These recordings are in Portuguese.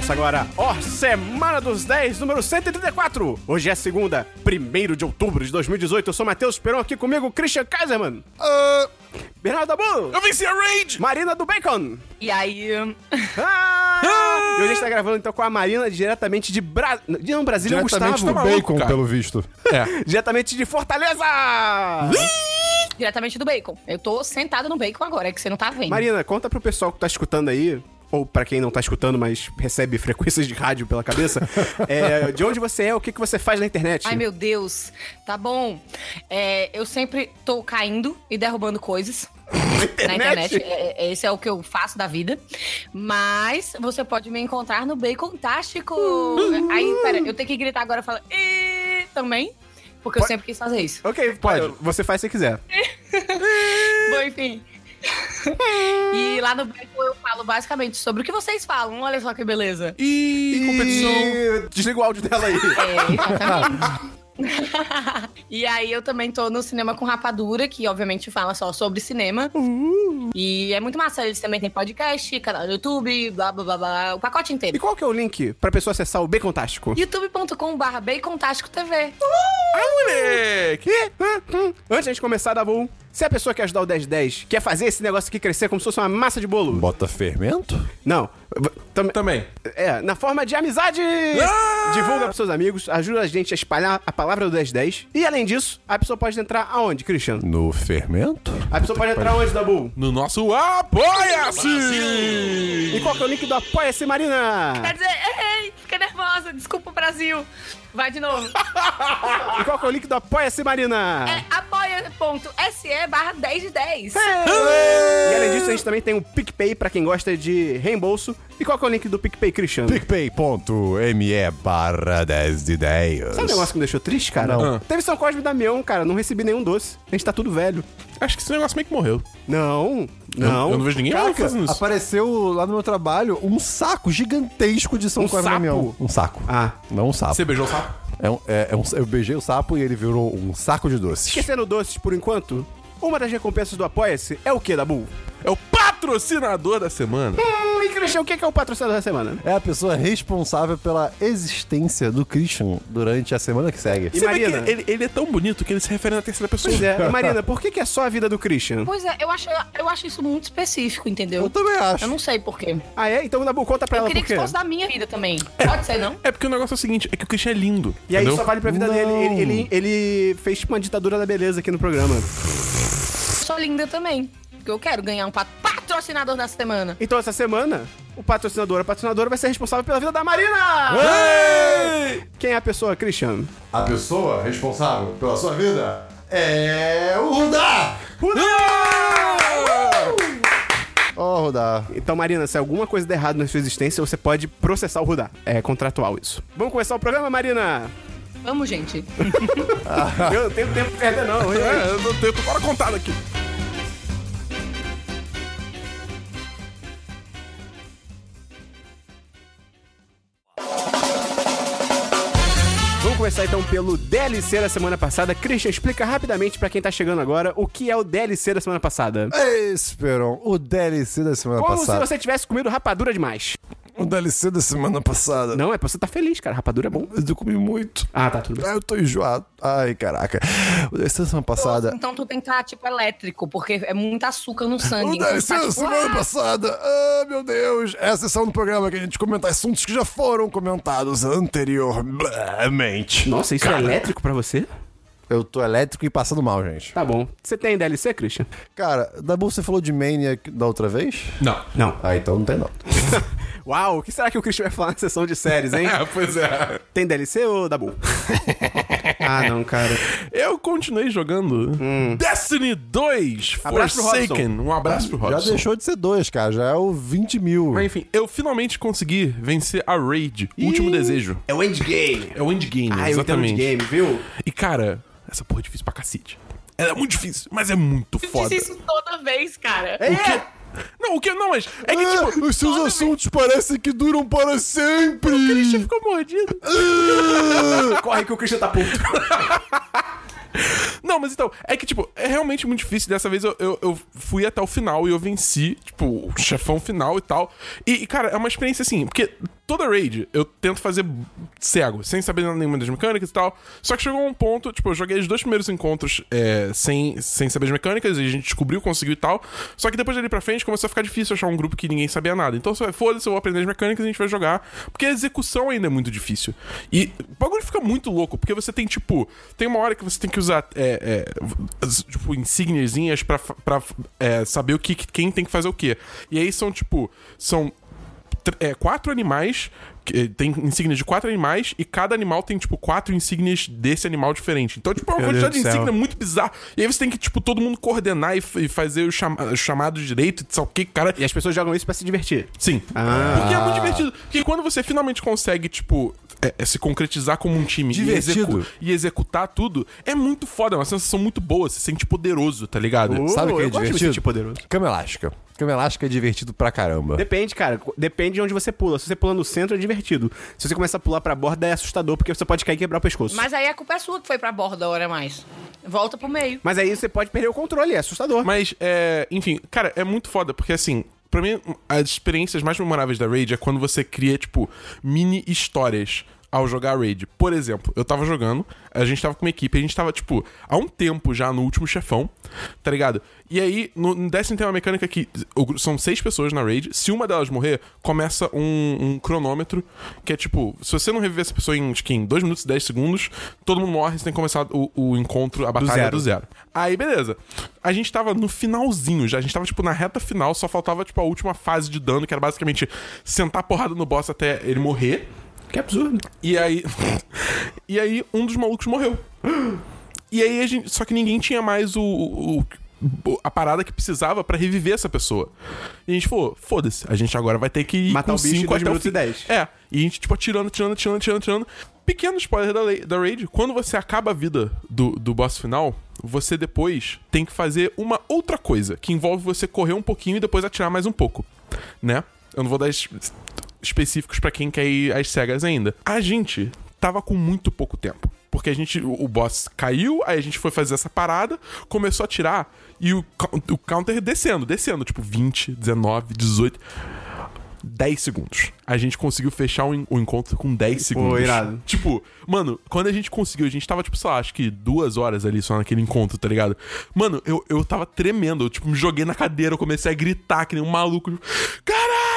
Começa agora, ó, Semana dos 10, número 134. Hoje é segunda, 1 de outubro de 2018. Eu sou Matheus Peron, aqui comigo, Christian Kaiserman. Bernardo Dabu. Eu venci a Rage! Marina do Bacon. E aí, Ah! E hoje a gente tá gravando então com a Marina diretamente de Bra... de não, Brasília, Diretamente Gustavo. do maluco, bacon, cara. pelo visto. É. Diretamente de Fortaleza. diretamente do bacon. Eu tô sentado no bacon agora, é que você não tá vendo. Marina, conta pro pessoal que tá escutando aí, ou pra quem não tá escutando, mas recebe frequências de rádio pela cabeça, é, de onde você é, o que, que você faz na internet. Ai, meu Deus. Tá bom. É, eu sempre tô caindo e derrubando coisas. Na internet, É, é, esse é o que eu faço da vida. Mas você pode me encontrar no Bacon Tástico. Aí, pera, eu tenho que gritar agora e falar. "Ih", também. Porque eu Pode- sempre quis fazer isso. Ok, pode. Você faz se quiser. Bom, enfim. e lá no Bacon eu falo basicamente sobre o que vocês falam. Olha só que beleza. E competição. E... Desliga o áudio dela aí. É, exatamente. e aí eu também tô no Cinema com Rapadura, que obviamente fala só sobre cinema. E é muito massa. Eles também têm podcast, canal no YouTube, blá blá blá blá. O pacote E inteiro. qual que é o link pra pessoa acessar o Bacontástico? youtube.com.br Bacontástico TV. Ah, moleque! E, hum, hum, antes de começar, Dabu, se a pessoa quer ajudar o 1010, quer fazer esse negócio aqui crescer como se fosse uma massa de bolo. Bota fermento? Não. Tam- Também. É, na forma de amizade. Ah! Divulga pros seus amigos, ajuda a gente a espalhar a palavra do 1010. E além disso, a pessoa pode entrar aonde, Christian? No fermento? A pessoa pode entrar onde, Dabu? No nosso Apoia-se! E qual que é o link do Apoia-se, Marina? Quer dizer, ei, fica nervosa. Desculpa, Brasil. Vai de novo. E qual que é o link do Apoia-se, Marina? É apoia.se barra 10 de 10. E além disso, a gente também tem o PicPay pra quem gosta de reembolso. E qual que é o link do PicPay, Christian? PicPay.me barra 10 de 10. Sabe um negócio que me deixou triste, cara? Não. Ah. Teve São Cosme e Damião, cara. Não recebi nenhum doce. A gente tá tudo velho. Acho que esse negócio meio que morreu. Não, não. Eu, eu não vejo ninguém Caraca, fazendo isso. apareceu lá no meu trabalho um saco gigantesco de São Um. Um saco. Ah. Não um sapo. Você beijou o sapo? É um, é, é um- eu beijei o sapo e ele virou um saco de doces. Esquecendo doces por enquanto, uma das recompensas do Apoia-se é o que, Dabu? É o patrocinador da semana. E Christian, o que que é o patrocinador da semana? É a pessoa responsável pela existência do Christian durante a semana que segue. E Você Marina? que ele, ele é tão bonito que ele se refere na terceira pessoa. Pois é. E Marina, por que que é só a vida do Christian? Pois é, eu acho, eu acho isso muito específico, entendeu? Eu também acho. Eu não sei por quê. Ah, é? Então, Dabu, conta pra Eu ela queria por que fosse da minha vida também. Pode ser, não? É porque o negócio é o seguinte, é que o Christian é lindo. E aí entendeu? só vale pra vida Não. dele. Ele, ele, ele fez tipo uma ditadura da beleza aqui no programa. Sou linda também. Porque eu quero ganhar um pat- patrocinador da semana. Então, essa semana, o patrocinador, a patrocinadora vai ser responsável pela vida da Marina! Ei! Quem é a pessoa, Christian? A pessoa responsável pela sua vida é o Rudá! Ó, Rudá. Então, Marina, se alguma coisa der errado na sua existência, você pode processar o Rudá. É contratual isso. Vamos começar o programa, Marina? Vamos, gente. Eu não tenho tempo pra perder, não. É, eu tô, eu tô fora contado aqui. Começar então pelo DLC da semana passada. Christian, explica rapidamente pra quem tá chegando agora o que é o DLC da semana passada. Esperon, o DLC da semana Como passada. se você tivesse comido rapadura demais. O DLC da semana passada. Não, é pra você tá feliz, cara. Rapadura é bom. Mas eu comi muito. Ah, tá, tudo bem. Ah, eu tô enjoado. Ai, caraca. O DLC da semana passada. Então tu tem que estar, tipo, elétrico, porque é muito açúcar no O sangue. Então, DLC tá, da tipo, semana ah! passada. Ah, meu Deus. É a sessão do programa que a gente comenta assuntos que já foram comentados anteriormente. Nossa, isso é elétrico pra você? Eu tô elétrico e passando mal, gente. Tá bom. Você tem DLC, Christian? Cara, Dabu, você falou de Maniac da outra vez? Não. Não. Ah, então não tem não. Uau, o que será que o Christian vai falar na sessão de séries, hein? É, pois é. Tem DLC ou Dabu? ah, não, cara. Eu continuei jogando Destiny 2 Hum. Abraço pro Forsaken. Um abraço pro Já Robson. deixou de ser dois, cara. Já é o 20 mil. Mas enfim, eu finalmente consegui vencer a Raid, Último Desejo. É o endgame. É o endgame, Ah, eu entendo exatamente. endgame, viu? E cara, essa porra é difícil pra cacete. Ela é muito difícil, mas é muito Eu foda. disse isso toda vez, cara. É. O quê? Não, o que? Não, mas é que Ah, tipo. os seus assuntos parecem que duram para sempre. O Christian ficou mordido. Corre que o Christian tá puto. Não, mas então, é que, tipo, é realmente muito difícil. Dessa vez eu, eu, eu fui até o final e eu venci, tipo, o chefão final e tal. E, cara, é uma experiência assim, porque toda raid eu tento fazer cego, sem saber nenhuma das mecânicas e tal. Só que chegou um ponto, tipo, eu joguei os dois primeiros encontros é, sem, sem saber as mecânicas e a gente descobriu, conseguiu e tal. Só que depois dali pra frente começou a ficar difícil achar um grupo que ninguém sabia nada. Então, foda-se, eu vou aprender as mecânicas e a gente vai jogar. Porque a execução ainda é muito difícil. E o bagulho fica muito louco, porque você tem, tipo, tem uma hora que você tem que usar, é, é, tipo, insígniazinhas pra, pra é, saber o que, quem tem que fazer o quê. E aí são, tipo, são é, quatro animais. Tem insígnias de quatro animais e cada animal tem, tipo, quatro insígnias desse animal diferente. Então, tipo, é uma quantidade de insígnia muito bizarra. E aí você tem que, tipo, todo mundo coordenar e, e fazer o chama chamado direito, sei o que, cara. E as pessoas jogam isso pra se divertir. Sim. Ah. Porque é muito divertido. Porque quando você finalmente consegue, tipo, é, é se concretizar como um time e, execu e, executar tudo, é muito foda. É uma sensação muito boa. Você se sente poderoso, tá ligado? Uh, Sabe o que é divertido? De poderoso. Cama elástica. Cama elástica é divertido pra caramba. Depende, cara. Depende de onde você pula. Se você pula no centro, é divertido. Se você começar a pular pra borda, é assustador, porque você pode cair e quebrar o pescoço. Mas aí a culpa é sua que foi pra borda a hora mais. Volta pro meio. Mas aí você pode perder o controle, é assustador. Mas, é, enfim, cara, é muito foda, porque assim, Pra mim, as experiências mais memoráveis da Raid é quando você cria, tipo, mini histórias ao jogar Raid. Por exemplo, eu tava jogando, a gente tava com uma equipe, a gente tava, tipo, há um tempo já no último chefão, tá ligado? E aí, no, no Destiny tem uma mecânica que são seis pessoas na Raid, se uma delas morrer, começa um, um cronômetro, que é tipo, se você não reviver essa pessoa em, acho em 2 minutos e 10 segundos, todo mundo morre, você tem que começar o, o encontro, a batalha do zero. do zero. Aí, beleza. A gente tava no finalzinho já, a gente tava, tipo, na reta final, só faltava, tipo, a última fase de dano, que era basicamente sentar porrada no boss até ele morrer. Que absurdo. E aí. e aí, um dos malucos morreu. E aí, a gente, só que ninguém tinha mais o, o a parada que precisava para reviver essa pessoa. E a gente falou, foda-se, a gente agora vai ter que ir Matar com o bicho 5 até o fim. 10. É, e a gente, tipo, atirando, atirando, atirando, atirando, atirando. Pequeno spoiler da, da Raid, quando você acaba a vida do, do boss final, você depois tem que fazer uma outra coisa, que envolve você correr um pouquinho e depois atirar mais um pouco, né? Eu não vou dar específicos para quem quer ir às cegas ainda. A gente tava com muito pouco tempo. Porque a gente, o boss caiu, aí a gente foi fazer essa parada, começou a tirar e o, o counter descendo, descendo, tipo 20, 19, 18. 10 segundos. A gente conseguiu fechar o, o encontro com 10 segundos. Pô, irado. Tipo, mano, quando a gente conseguiu, a gente tava, tipo, sei lá, acho que duas horas ali só naquele encontro, tá ligado? Mano, eu, eu tava tremendo. Eu, tipo, me joguei na cadeira, eu comecei a gritar que nem um maluco. Caralho!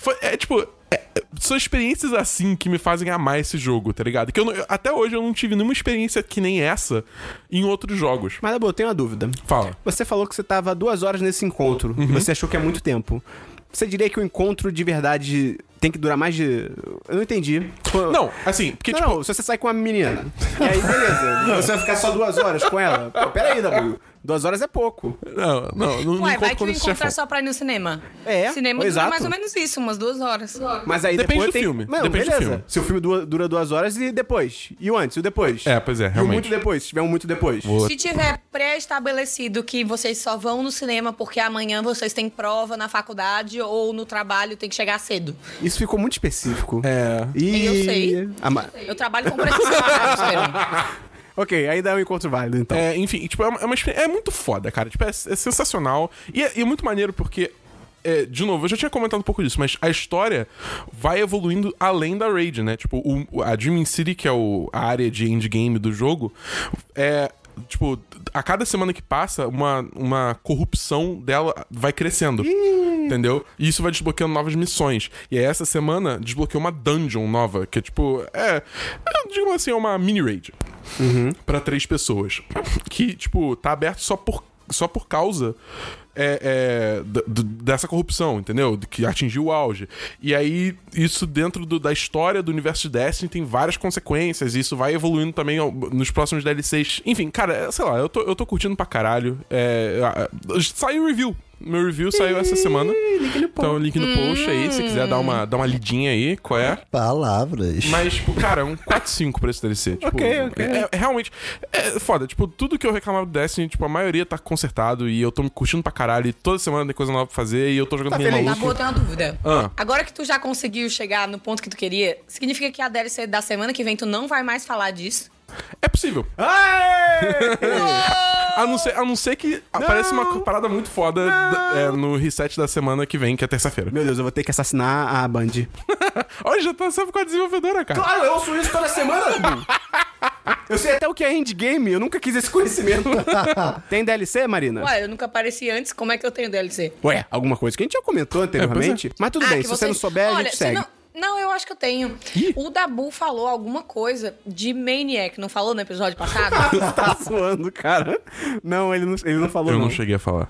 Foi, é tipo, é, são experiências assim que me fazem amar esse jogo, tá ligado? Que eu, até hoje eu não tive nenhuma experiência que nem essa em outros jogos. Mas, eu tenho uma dúvida. Fala. Você falou que você tava duas horas nesse encontro. Uhum. Você achou que é muito tempo. Você diria que o encontro de verdade tem que durar mais de. Eu não entendi. Não, assim, porque não, tipo. Não, se você sai com uma menina. e aí, beleza. você vai ficar só duas horas com ela. Pô, pera aí, W. Duas horas é pouco. Não, não, não Ué, vai que o encontro é só pra ir no cinema. É, Cinema dura mais ou menos isso, umas duas horas. Mas aí Depende depois do tem... filme. Não, Depende beleza. do filme. Se o filme dura, dura duas horas e depois. E o antes, e o depois. É, pois é, E o realmente. muito depois, se tiver um muito depois. Vou- Se tiver pré-estabelecido que vocês só vão no cinema porque amanhã vocês têm prova na faculdade ou no trabalho tem que chegar cedo. Isso ficou muito específico. É. E... Eu sei. Ma- Eu trabalho com precisidade, Ok, aí dá um encontro válido, então. É, enfim, tipo, é, uma, é, uma é muito foda, cara. Tipo, é, é sensacional. E é, e é muito maneiro porque. é, de novo, eu já tinha comentado um pouco disso, mas a história vai evoluindo além da Raid, né? Tipo, o- a Dreaming City, que é o- a área de endgame do jogo, é. Tipo, a cada semana que passa, uma, uma corrupção dela vai crescendo. Entendeu? E isso vai desbloqueando novas missões. E aí, essa semana desbloqueou uma dungeon nova, que é tipo. É. é digamos assim, é uma mini raid. Pra três pessoas. Que, tipo, tá aberto só por, só por causa. é, é, dessa corrupção, entendeu? Que atingiu o auge. E aí, isso dentro do- da história do universo de Destiny tem várias consequências, e isso vai evoluindo também nos próximos DLCs. Enfim, cara, é, sei lá, eu tô, eu tô curtindo pra caralho. É, saiu o review. Meu review saiu essa semana. Então, link no post aí, se quiser dar uma, dar uma lidinha aí, qual é? Palavras. Mas, tipo, cara, é um 4-5 pra esse DLC. Tipo, Ok, ok. É, é realmente. É foda. Tipo, tudo que eu reclamava do Destiny, tipo, a maioria tá consertado e eu tô me curtindo pra caralho. E toda semana tem coisa nova pra fazer e eu tô jogando Tá feliz? Na maluco. boa, eu tenho uma dúvida. Ah. Agora que tu já conseguiu chegar no ponto que tu queria, significa que a DLC da semana que vem tu não vai mais falar disso? É possível. Aê! A não ser, a não ser que apareça uma parada muito foda é, no reset da semana que vem, que é terça-feira. Meu Deus, eu vou ter que assassinar a Band. Olha, já tá sempre com a desenvolvedora, cara. Claro, eu ouço isso toda semana. eu sei até o que é endgame, eu nunca quis esse conhecimento. Tem DLC, Marina? Ué, eu nunca apareci antes, como é que eu tenho DLC? Ué, alguma coisa que a gente já comentou anteriormente. Mas tudo Ah, bem, se você não souber, a Olha, gente se segue. Não... não, eu acho que eu tenho. O Dabu falou alguma coisa de Maniac, não falou no episódio passado? tá zoando, cara. Não, ele não, ele não falou, Eu não. não cheguei a falar.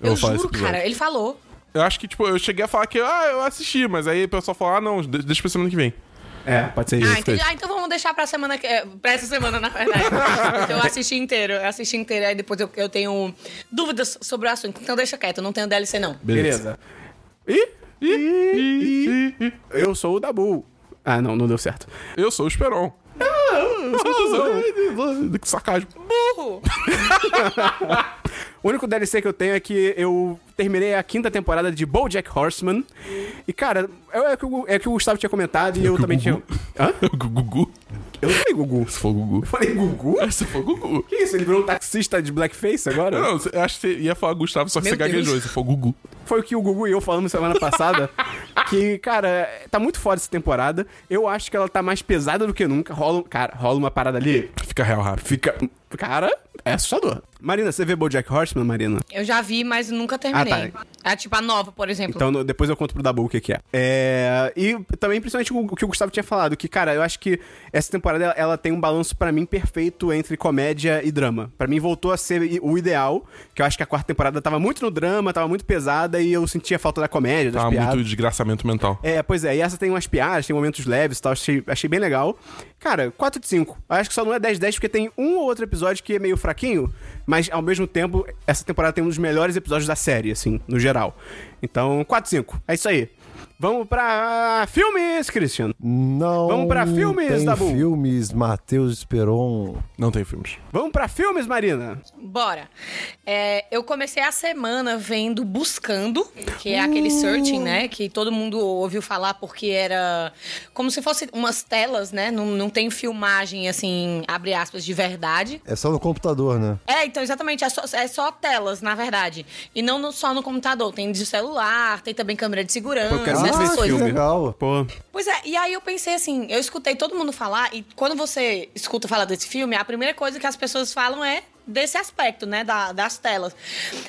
eu esse juro, cara, ele falou. Eu acho que, tipo, eu cheguei a falar que, ah, eu assisti, mas aí o pessoal falou, ah, não, de- deixa pra semana que vem. É, pode ser isso. Ah, entendi. Ah, então vamos deixar pra semana que. é, Pra essa semana, na verdade. Porque eu assisti inteiro. Eu assisti inteiro, aí depois eu, eu tenho dúvidas sobre o assunto. Então deixa quieto, eu não tenho DLC, não. Beleza. Ih, Eu sou o Dabu. Ah, não, não deu certo. Eu sou o Esperon. Que sarcasmo. Burro! O único DLC que eu tenho é que eu terminei a quinta temporada de BoJack Horseman. E, cara, é, é, que o, é que o Gustavo tinha comentado e eu que o também tinha... Gugu- Hã? Gugu. Eu não falei Gugu. Se for Gugu. Eu falei Gugu? Se for Gugu. Que isso? Ele virou um taxista de blackface agora? Não, eu acho que você ia falar Gustavo, só que Meu você gaguejou. Se for Gugu. Foi o que o Gugu e eu falamos semana passada. que, cara, tá muito foda essa temporada. Eu acho que ela tá mais pesada do que nunca. Rola, cara, rola uma parada ali. Fica real rápido. Fica. Cara, é assustador. Marina, você vê Bojack Horseman, Marina? Eu já vi, mas nunca terminei. Ah, É tipo a nova, por exemplo. Então no- depois eu conto pro Dabu o que, que é. é. E também, principalmente, o, o que o Gustavo tinha falado, que, cara, eu acho que essa temporada ela, ela tem um balanço pra mim perfeito entre comédia e drama. Pra mim voltou a ser o ideal, que eu acho que a quarta temporada tava muito no drama, tava muito pesada e eu sentia falta da comédia, das Tá piadas. muito desgraçamento mental. É, pois é, e essa tem umas piadas, tem momentos leves e tal, achei, achei bem legal. Cara, 4 de 5. Acho que só não é 10 de 10 porque tem um ou outro episódio que é meio fraquinho, mas ao mesmo tempo, essa temporada tem um dos melhores episódios da série, assim, no geral. Então, 4 de 5. É isso aí. Vamos pra filmes, Christian. Não. Vamos pra filmes, tem Dabu? filmes, Matheus Esperon. Não tem filmes. Vamos pra filmes, Marina. Bora. É, eu comecei a semana vendo Buscando, que é aquele searching, né? Que todo mundo ouviu falar porque era como se fosse umas telas, né? Não, não tem filmagem, assim, abre aspas, de verdade. É só no computador, né? É, então, exatamente. É só, é só telas, na verdade. E não no- só no computador. Tem de celular, tem também câmera de segurança, Pô, eu quero ver esse que legal. Pô, Pois é, e aí eu pensei assim, eu escutei todo mundo falar, e quando você escuta falar desse filme, a primeira coisa que as pessoas falam é desse aspecto, né, da- das telas.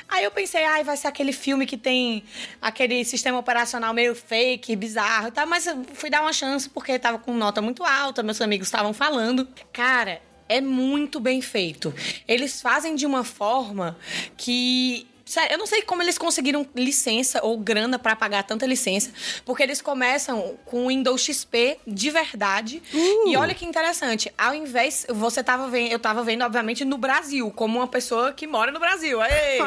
Aí eu pensei, ai, vai ser aquele filme que tem aquele sistema operacional meio fake, bizarro e tal, mas eu fui dar uma chance porque tava com nota muito alta, meus amigos estavam falando. Cara, é muito bem feito. Eles fazem de uma forma que Sério, eu não sei como eles conseguiram licença ou grana pra pagar tanta licença, porque eles começam com o Windows XP de verdade. E olha que interessante, ao invés você tava vendo, eu tava vendo obviamente no Brasil, como uma pessoa que mora no Brasil. Aê!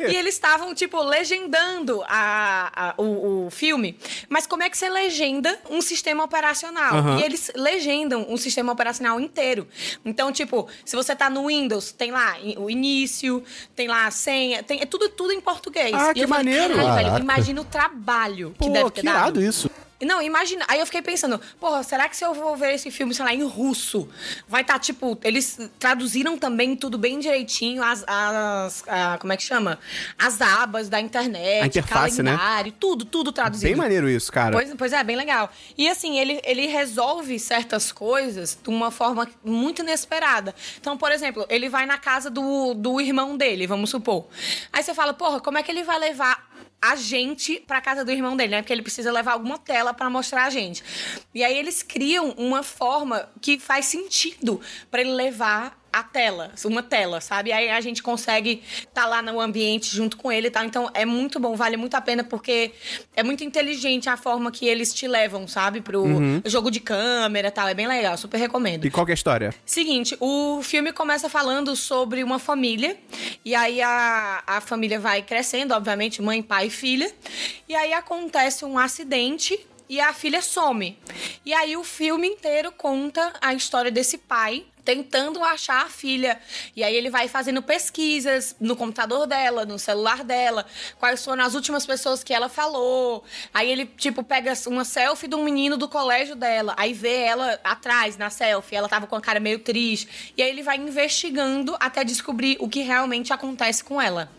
E eles estavam tipo legendando a, a- o, o filme. Mas como é que você legenda um sistema operacional? Aham. E eles legendam um sistema operacional inteiro. Então, tipo, se você tá no Windows, tem lá o início, tem lá a senha, tem é tudo, tudo em português. Ah, E que eu falei, maneiro. Caraca. imagina o trabalho que pô, deve ter que dado. isso. Não, imagina. Aí eu fiquei pensando, porra, será que se eu vou ver esse filme, sei lá, em russo, vai estar, tipo, eles traduziram também tudo bem direitinho, as. as a- como é que chama? As abas da internet, A interface, né? calendário, tudo, tudo traduzido. Bem maneiro isso, cara. Pois, pois é, bem legal. E assim, ele, ele resolve certas coisas de uma forma muito inesperada. Então, por exemplo, ele vai na casa do, do irmão dele, vamos supor. Aí você fala, porra, como é que ele vai levar a gente pra casa do irmão dele, né? Porque ele precisa levar alguma tela pra mostrar a gente. E aí eles criam uma forma que faz sentido pra ele levar a tela, uma tela, sabe? Aí a gente consegue estar lá no ambiente junto com ele e tal. Então é muito bom, vale muito a pena porque é muito inteligente a forma que eles te levam, sabe? Pro jogo de câmera e tal. É bem legal, super recomendo. E qual é a história? Seguinte, o filme começa falando sobre uma família, e aí a, a família vai crescendo, obviamente, mãe, pai e filha, e aí acontece um acidente e a filha some. E aí o filme inteiro conta a história desse pai tentando achar a filha. E aí ele vai fazendo pesquisas no computador dela, no celular dela, quais foram as últimas pessoas que ela falou. Aí ele, tipo, pega uma selfie de um menino do colégio dela, aí vê ela atrás na selfie, ela tava com a cara meio triste. E aí ele vai investigando até descobrir o que realmente acontece com ela.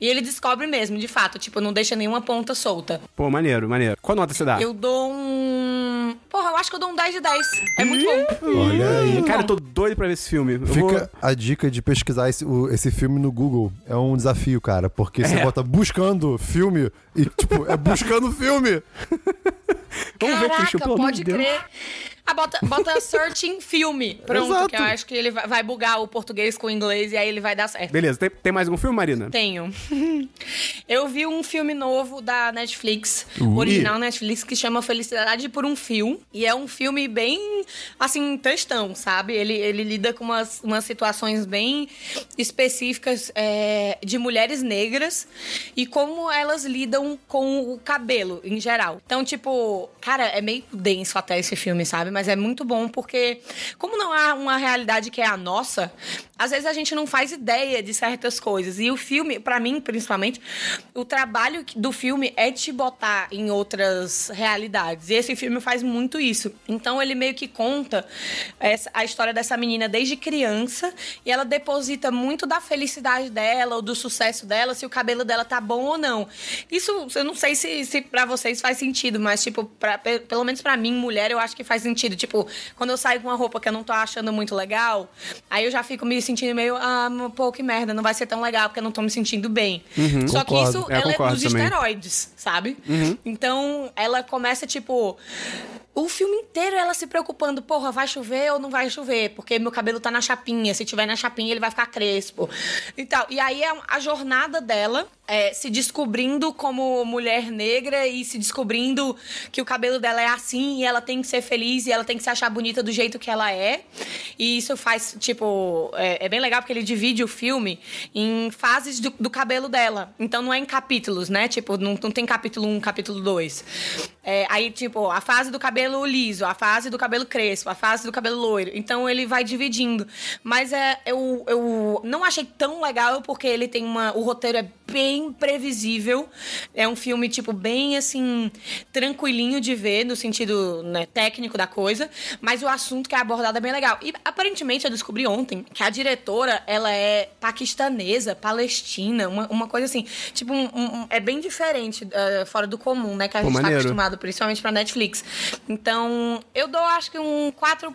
E ele descobre mesmo, de fato, tipo, não deixa nenhuma ponta solta. Pô, maneiro, maneiro. Qual nota você dá? Eu dou um. Porra, eu acho que eu dou um 10 de 10. É muito bom. Olha aí. Cara, eu tô doido pra ver esse filme. Eu vou- Fica a dica de pesquisar esse, o- esse filme no Google. É um desafio, cara. Porque você É. bota buscando filme e, tipo, é buscando filme. Vamos ver, Caraca, Christian, pelo amor pode de Deus. crer. Ah, bota, bota searching filme. Pronto, Exato. que eu acho que ele vai, bugar o português com o inglês e aí ele vai dar certo. Beleza, tem, tem mais algum filme, Marina? Tenho. Eu vi um filme novo da Netflix, Uh. original Netflix, que chama Felicidade por um Fio. E é um filme bem, assim, textão, sabe? Ele, ele lida com umas, umas situações bem específicas é, de mulheres negras e como elas lidam com o cabelo, em geral. Então, tipo, cara, é meio denso até esse filme, sabe? Mas é muito bom porque, como não há uma realidade que é a nossa, às vezes a gente não faz ideia de certas coisas. E o filme, pra mim, principalmente, o trabalho do filme é te botar em outras realidades. E esse filme faz muito isso. Então ele meio que conta essa- a história dessa menina desde criança e ela deposita muito da felicidade dela ou do sucesso dela, se o cabelo dela tá bom ou não. Isso eu não sei se, se para vocês faz sentido, mas tipo, pra, pe- pelo menos pra mim, mulher, eu acho que faz sentido. Tipo, quando eu saio com uma roupa que eu não tô achando muito legal, aí eu já fico me sentindo meio, ah, pô, que merda, não vai ser tão legal porque eu não tô me sentindo bem. Só que Concordo. isso É, ela é dos também. esteroides, sabe? Então ela começa, tipo. O filme inteiro ela se preocupando, porra, vai chover ou não vai chover? Porque meu cabelo tá na chapinha. Se tiver na chapinha, ele vai ficar crespo. E tal. E aí é a jornada dela é, se descobrindo como mulher negra e se descobrindo que o cabelo dela é assim e ela tem que ser feliz e ela tem que se achar bonita do jeito que ela é. E isso faz, tipo, é, é bem legal porque ele divide o filme em fases do, do cabelo dela. Então não é em capítulos, né? Tipo, não, não tem capítulo 1, capítulo 2. É, aí, tipo, a fase do cabelo liso, a fase do cabelo crespo, a fase do cabelo loiro. Então ele vai dividindo. Mas é, eu, eu não achei tão legal porque ele tem uma. O roteiro é bem previsível. É um filme, tipo, bem assim, tranquilinho de ver, no sentido né, técnico da coisa. Mas o assunto que é abordado é bem legal. E aparentemente eu descobri ontem que a diretora, ela é paquistanesa, palestina, uma, uma coisa assim. Tipo, um- um- é bem diferente, eh, fora do comum, né? Que a Pô, gente tá maneiro. acostumado, principalmente pra Netflix. Então, eu dou acho que um 4.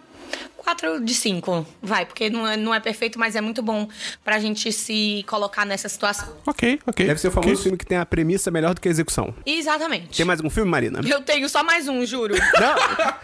4 de 5, vai, porque não é, não é perfeito, mas é muito bom pra gente se colocar nessa situação. Ok, ok. Deve ser o famoso ok. filme que tem a premissa melhor do que a execução. Exatamente. Tem mais algum filme, Marina? Eu tenho só mais um, juro. Não,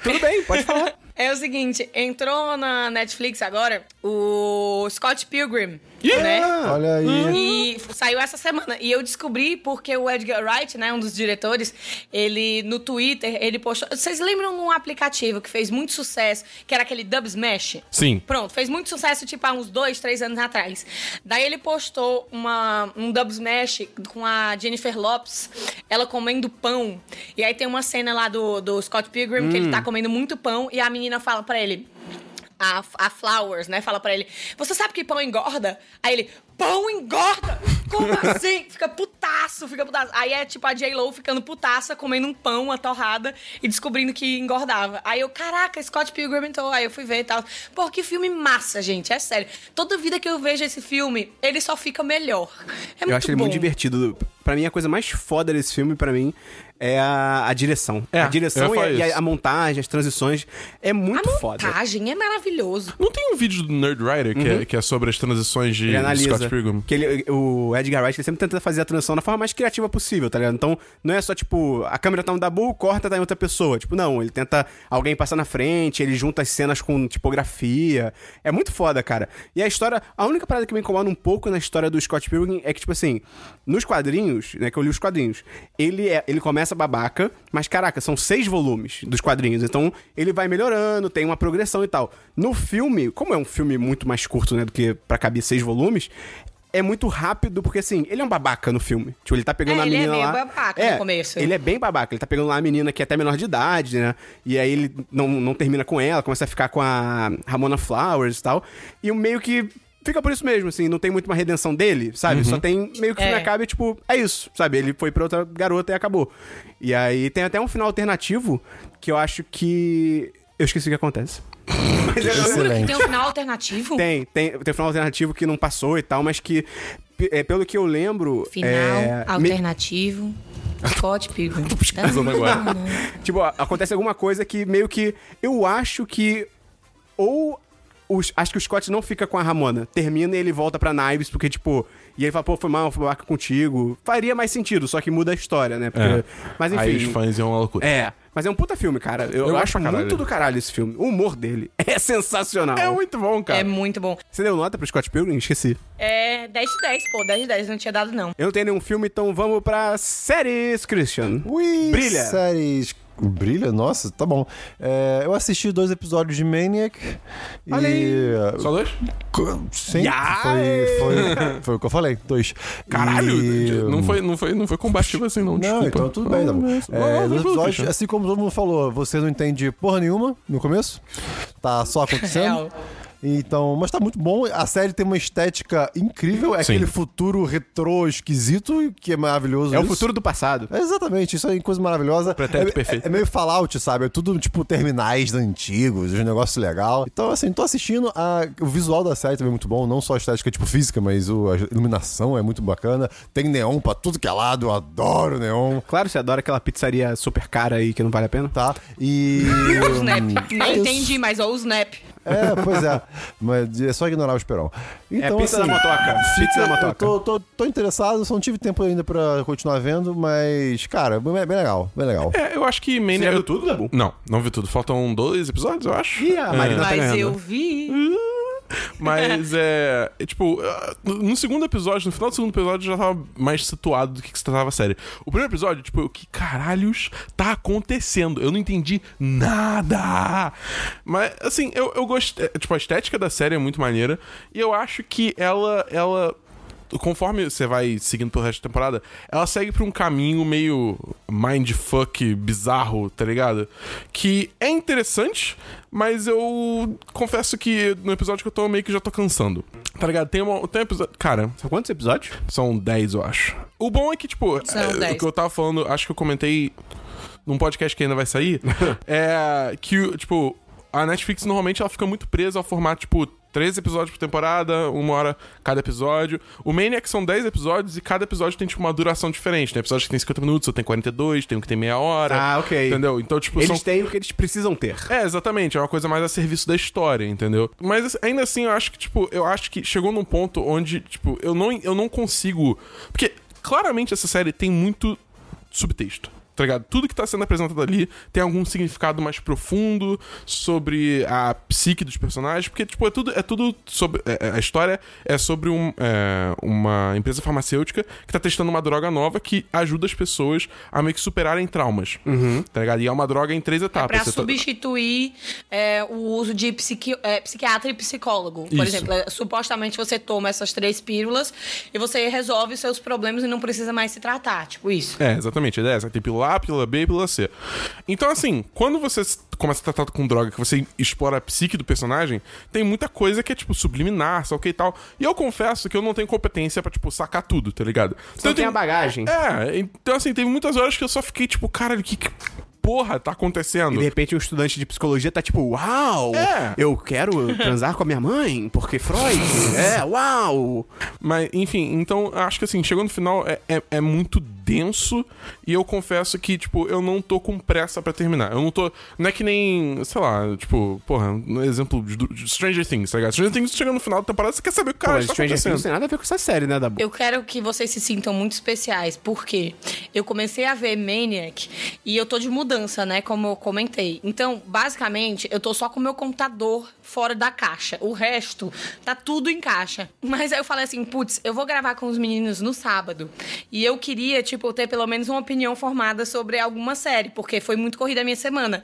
tudo bem, pode falar. É o seguinte, entrou na Netflix agora o Scott Pilgrim, né? Olha aí. E saiu essa semana. E eu descobri porque o Edgar Wright, né, um dos diretores, ele no Twitter, ele postou. Vocês lembram de um aplicativo que fez muito sucesso, que era aquele Dub Smash? Sim. Pronto, fez muito sucesso, tipo, há uns dois, três anos atrás. Daí ele postou uma, um Dub Smash com a Jennifer Lopes, ela comendo pão. E aí tem uma cena lá do, do Scott Pilgrim, que ele tá comendo muito pão, e a menina fala pra ele. A, a Flowers, né? Fala pra ele: Você sabe que pão engorda? Aí ele: Pão engorda? Como assim? Fica putaço, fica putaço. Aí é tipo a J-Lo ficando putaça, comendo um pão, uma torrada e descobrindo que engordava. Aí eu, caraca, Scott Pilgrim então. Aí eu fui ver e tal. Pô, que filme massa, gente. É sério. Toda vida que eu vejo esse filme, ele só fica melhor. É muito Eu acho ele bom. muito divertido. Pra mim, a coisa mais foda desse filme, pra mim, é a, a direção. É, a direção e, a, e a- a montagem, as transições. É muito A foda. montagem é maravilhoso. Não tem um vídeo do Nerd Writer que, é, que é sobre as transições de Uhum. Ele analisa. Scott Pilgrim? Que ele, o Edgar Wright ele sempre tenta fazer a transição da forma mais criativa possível, tá ligado? Então, não é só tipo, a câmera tá no Dabu, corta, tá em outra pessoa. Tipo, não, ele tenta alguém passar na frente, ele junta as cenas com tipografia. É muito foda, cara. E a história, a única parada que me incomoda um pouco na história do Scott Pilgrim é que, tipo assim, nos quadrinhos, né, que eu li os quadrinhos, ele, é, ele começa babaca, mas caraca, são seis volumes dos quadrinhos. Então, ele vai melhorando, tem uma progressão e tal. No filme, como é um filme muito mais curto, né, do que pra caber seis volumes, é muito rápido, porque assim, ele é um babaca no filme. Tipo, ele tá pegando É, a ele é menina meio lá. babaca no começo. Ele é bem babaca. Ele tá pegando lá a menina que é até menor de idade, né? E aí ele não, não termina com ela, começa a ficar com a Ramona Flowers e tal. E o meio que. Fica por isso mesmo, assim, não tem muito uma redenção dele, sabe? Só tem meio que o filme É. acaba e, tipo, é isso, sabe? Ele foi pra outra garota e acabou. E aí tem até um final alternativo que eu acho que. Eu esqueci o que acontece. Mas é- Excelente. Tem um final alternativo? tem, tem, tem um final alternativo que não passou e tal, mas que, é, pelo que eu lembro. Final é, me- alternativo. Scott Pilgrim. tipo, acontece alguma coisa que meio que. Eu acho que. Ou. Os, acho que o Scott não fica com a Ramona. Termina e ele volta pra Knives, porque, tipo. E ele fala, pô, foi mal, foi babaca contigo. Faria mais sentido, só que muda a história, né? Porque- É. Mas enfim. Aí os fãs iam uma loucura. É. Mas é um puta filme, cara. Eu, Eu acho caralho. muito do caralho esse filme. O humor dele é sensacional. É muito bom, cara. É muito bom. Você deu nota pro Scott Pilgrim? Esqueci. É 10 de 10, pô. 10 de 10. Não tinha dado, não. Eu não tenho nenhum filme, então vamos pra séries, Christian. Ui, Brilha. séries. Brilha? Nossa, tá bom. É, eu assisti dois episódios de Maniac. Olha aí. e. Só dois? Sim, foi, foi, foi o que eu falei, dois. Caralho! E- Não, foi, não, foi, não foi combativo assim, não. Não, Desculpa. então tudo bem, tá bom. mas- É, dois episódios, assim como todo mundo falou, você não entende porra nenhuma no começo. Tá só acontecendo. Então, mas tá muito bom. A série tem uma estética incrível. É Sim. aquele futuro retrô esquisito que é maravilhoso. É o isso. futuro do passado. É exatamente, isso é coisa maravilhosa. Pretérito é, perfeito. É, é meio Fallout, sabe? É tudo, tipo, terminais antigos, os negócios legal. Então, assim, tô assistindo. A, o visual da série também é muito bom. Não só a estética, tipo, física, mas o, a iluminação é muito bacana. Tem neon pra tudo que é lado. Eu adoro neon. Claro, você adora aquela pizzaria super cara aí que não vale a pena. Tá? E. O Snap. Nem Isso. entendi, mas ó, o Snap. É, pois é. Mas é só ignorar o Esperão. Então, É pizza da motoca. Pizza da motoca. Eu tô, tô, tô interessado, só não tive tempo ainda pra continuar vendo, mas, cara, bem, bem legal, bem legal. É, eu acho que Mania. Você viu tudo, Dabu? Não, não vi tudo. Faltam dois episódios, eu acho. Ih, a Marina tá Mas ganhando. eu vi. Mas é, é, Tipo, ah, no segundo episódio, no final do segundo episódio, eu já tava mais situado do que, que se tratava a série. O primeiro episódio, tipo, o que caralhos tá acontecendo? Eu não entendi nada. Mas, assim, eu, eu gostei. Tipo, a estética da série é muito maneira. E eu acho que ela. ela conforme você vai seguindo pelo resto da temporada, ela segue pra um caminho meio mindfuck, bizarro, tá ligado? Que é interessante, mas eu confesso que no episódio que eu tô meio que já tô cansando. Tá ligado? Tem, uma, tem um episódio. Cara, São quantos episódios? são 10, eu acho. O bom é que, tipo, São é, 10. o que eu tava falando, acho que eu comentei num podcast que ainda vai sair, é que, tipo, a Netflix normalmente ela fica muito presa ao formato, tipo, três episódios por temporada, uma hora cada episódio. O Maniac são 10 episódios e cada episódio tem, tipo, uma duração diferente. Tem episódio que tem 50 minutos, outro tem 42, tem um que tem meia hora. Ah, ok. Entendeu? Então, tipo, Eles são têm o que eles precisam ter. é, exatamente. É uma coisa mais a serviço da história, entendeu? Mas ainda assim, eu acho que, tipo, eu acho que chegou num ponto onde, tipo, eu não, eu não consigo. Porque claramente essa série tem muito subtexto. Tá ligado? Tudo que tá sendo apresentado ali tem algum significado mais profundo sobre a psique dos personagens, porque, tipo, é tudo, é tudo sobre. é- é- a história é sobre um, é, uma empresa farmacêutica que tá testando uma droga nova que ajuda as pessoas a meio que superarem traumas. Tá ligado? E é uma droga em três etapas. Pra Você tá- substituir é, o uso de psiqui é, psiquiatra e psicólogo. Por Isso. exemplo, é, supostamente você toma essas três pílulas e você resolve os seus problemas e não precisa mais se tratar. Tipo isso. É, exatamente. A ideia é essa. Tem pílula A, pílula B e pílula C. Então, assim, quando você começa a tratar com droga, que você explora a psique do personagem, tem muita coisa que é, tipo, subliminar, só que e tal. E eu confesso que eu não tenho competência pra, tipo, sacar tudo, tá ligado? Você não tem a bagagem. É, então, assim, teve muitas horas que eu só fiquei, tipo, caralho, que, que porra tá acontecendo? E de repente um estudante de psicologia tá tipo, uau, É. eu quero transar com a minha mãe, porque Freud, é, uau. Mas, enfim, então acho que assim, chegou no final, é, é, é muito denso e eu confesso que, tipo, eu não tô com pressa pra terminar. Eu não tô. Não é que nem, sei lá, tipo, porra, um exemplo de, de Stranger Things, tá ligado? Stranger Things chega no final da temporada, você quer saber o que Pô, cara mas tá Stranger Things não tem nada a ver com essa série, né, Dabu? Eu quero que vocês se sintam muito especiais, porque eu comecei a ver Maniac e eu tô de mudança, né? Como eu comentei. Então, basicamente, eu tô só com o meu computador fora da caixa. O resto tá tudo em caixa. Mas aí eu falei assim, putz, eu vou gravar com os meninos no sábado. E eu queria, tipo, tipo, ter pelo menos uma opinião formada sobre alguma série, porque foi muito corrida a minha semana.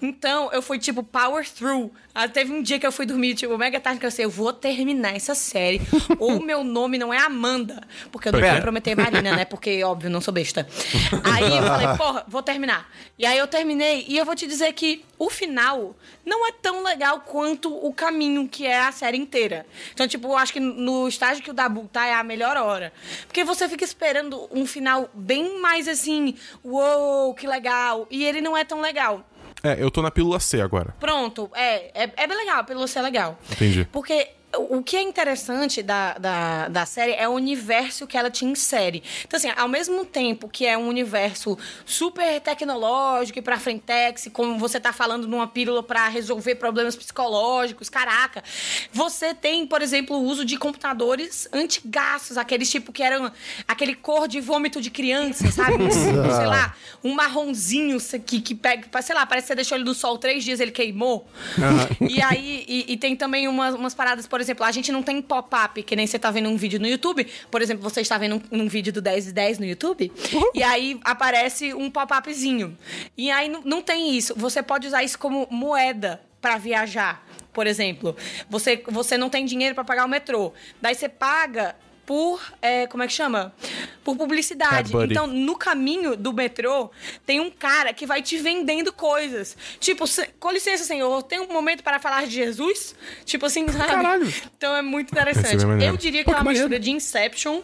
Então, eu fui, tipo, power through. Ah, teve um dia que eu fui dormir, tipo, mega tarde, que eu sei, eu vou terminar essa série. ou meu nome não é Amanda, porque eu não quero prometer Marina, né? Porque, óbvio, não sou besta. Aí eu falei, porra, vou terminar. E aí eu terminei, e eu vou te dizer que o final não é tão legal quanto o caminho que é a série inteira. Então, tipo, eu acho que no estágio que o Dabu tá é a melhor hora. Porque você fica esperando um final bem mais assim, uou, que legal. E ele não é tão legal. É, eu tô na pílula C agora. Pronto, é, é, é bem legal, pelo ser legal. Entendi. Porque o que é interessante da, da, da série é o universo que ela te insere. Então, assim, ao mesmo tempo que é um universo super tecnológico e pra frentex, como você tá falando numa pílula pra resolver problemas psicológicos, caraca, você tem, por exemplo, o uso de computadores antigaços, aqueles tipo que eram aquele cor de vômito de criança, sabe? Um, sei lá, um marronzinho que, que pega, sei lá, parece que você deixou ele no sol três dias, ele queimou. E aí, e, e tem também umas, umas paradas, por exemplo, a gente não tem pop-up, que nem você tá vendo um vídeo no YouTube. Por exemplo, você está vendo um, um vídeo do 10 e 10 no YouTube, e aí aparece um pop-upzinho. E aí não, não tem isso. Você pode usar isso como moeda para viajar, por exemplo. Você, você não tem dinheiro para pagar o metrô. Daí você paga por, é, como é que chama? Por publicidade. Então, no caminho do metrô, tem um cara que vai te vendendo coisas. Tipo, "Se- com licença, senhor, tem um momento para falar de Jesus? Tipo assim, sabe? Caralho. Então é muito Esse interessante. é maneiro. Eu diria que Pô, é uma maneiro. mistura de Inception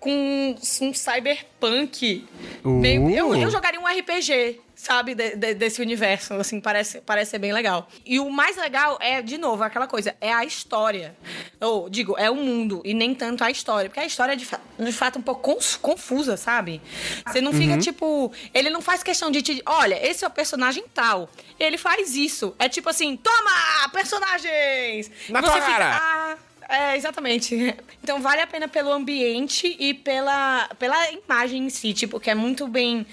com um cyberpunk. Uh. Meio- eu, eu jogaria um RPG, sabe, de- de- desse universo. Assim, parece, parece ser bem legal. E o mais legal é, de novo, aquela coisa, é a história. Ou, digo, é o mundo, e nem tanto a história. Porque a história é de, fa- de fato um pouco confusa, sabe? Você não Uhum. fica, tipo. Ele não faz questão de te. Olha, esse é o personagem tal. Ele faz isso. É tipo assim: toma! Personagens! Na E você fica! "Ah, é, exatamente. Então vale a pena pelo ambiente e pela, pela imagem em si, tipo, que é muito bem,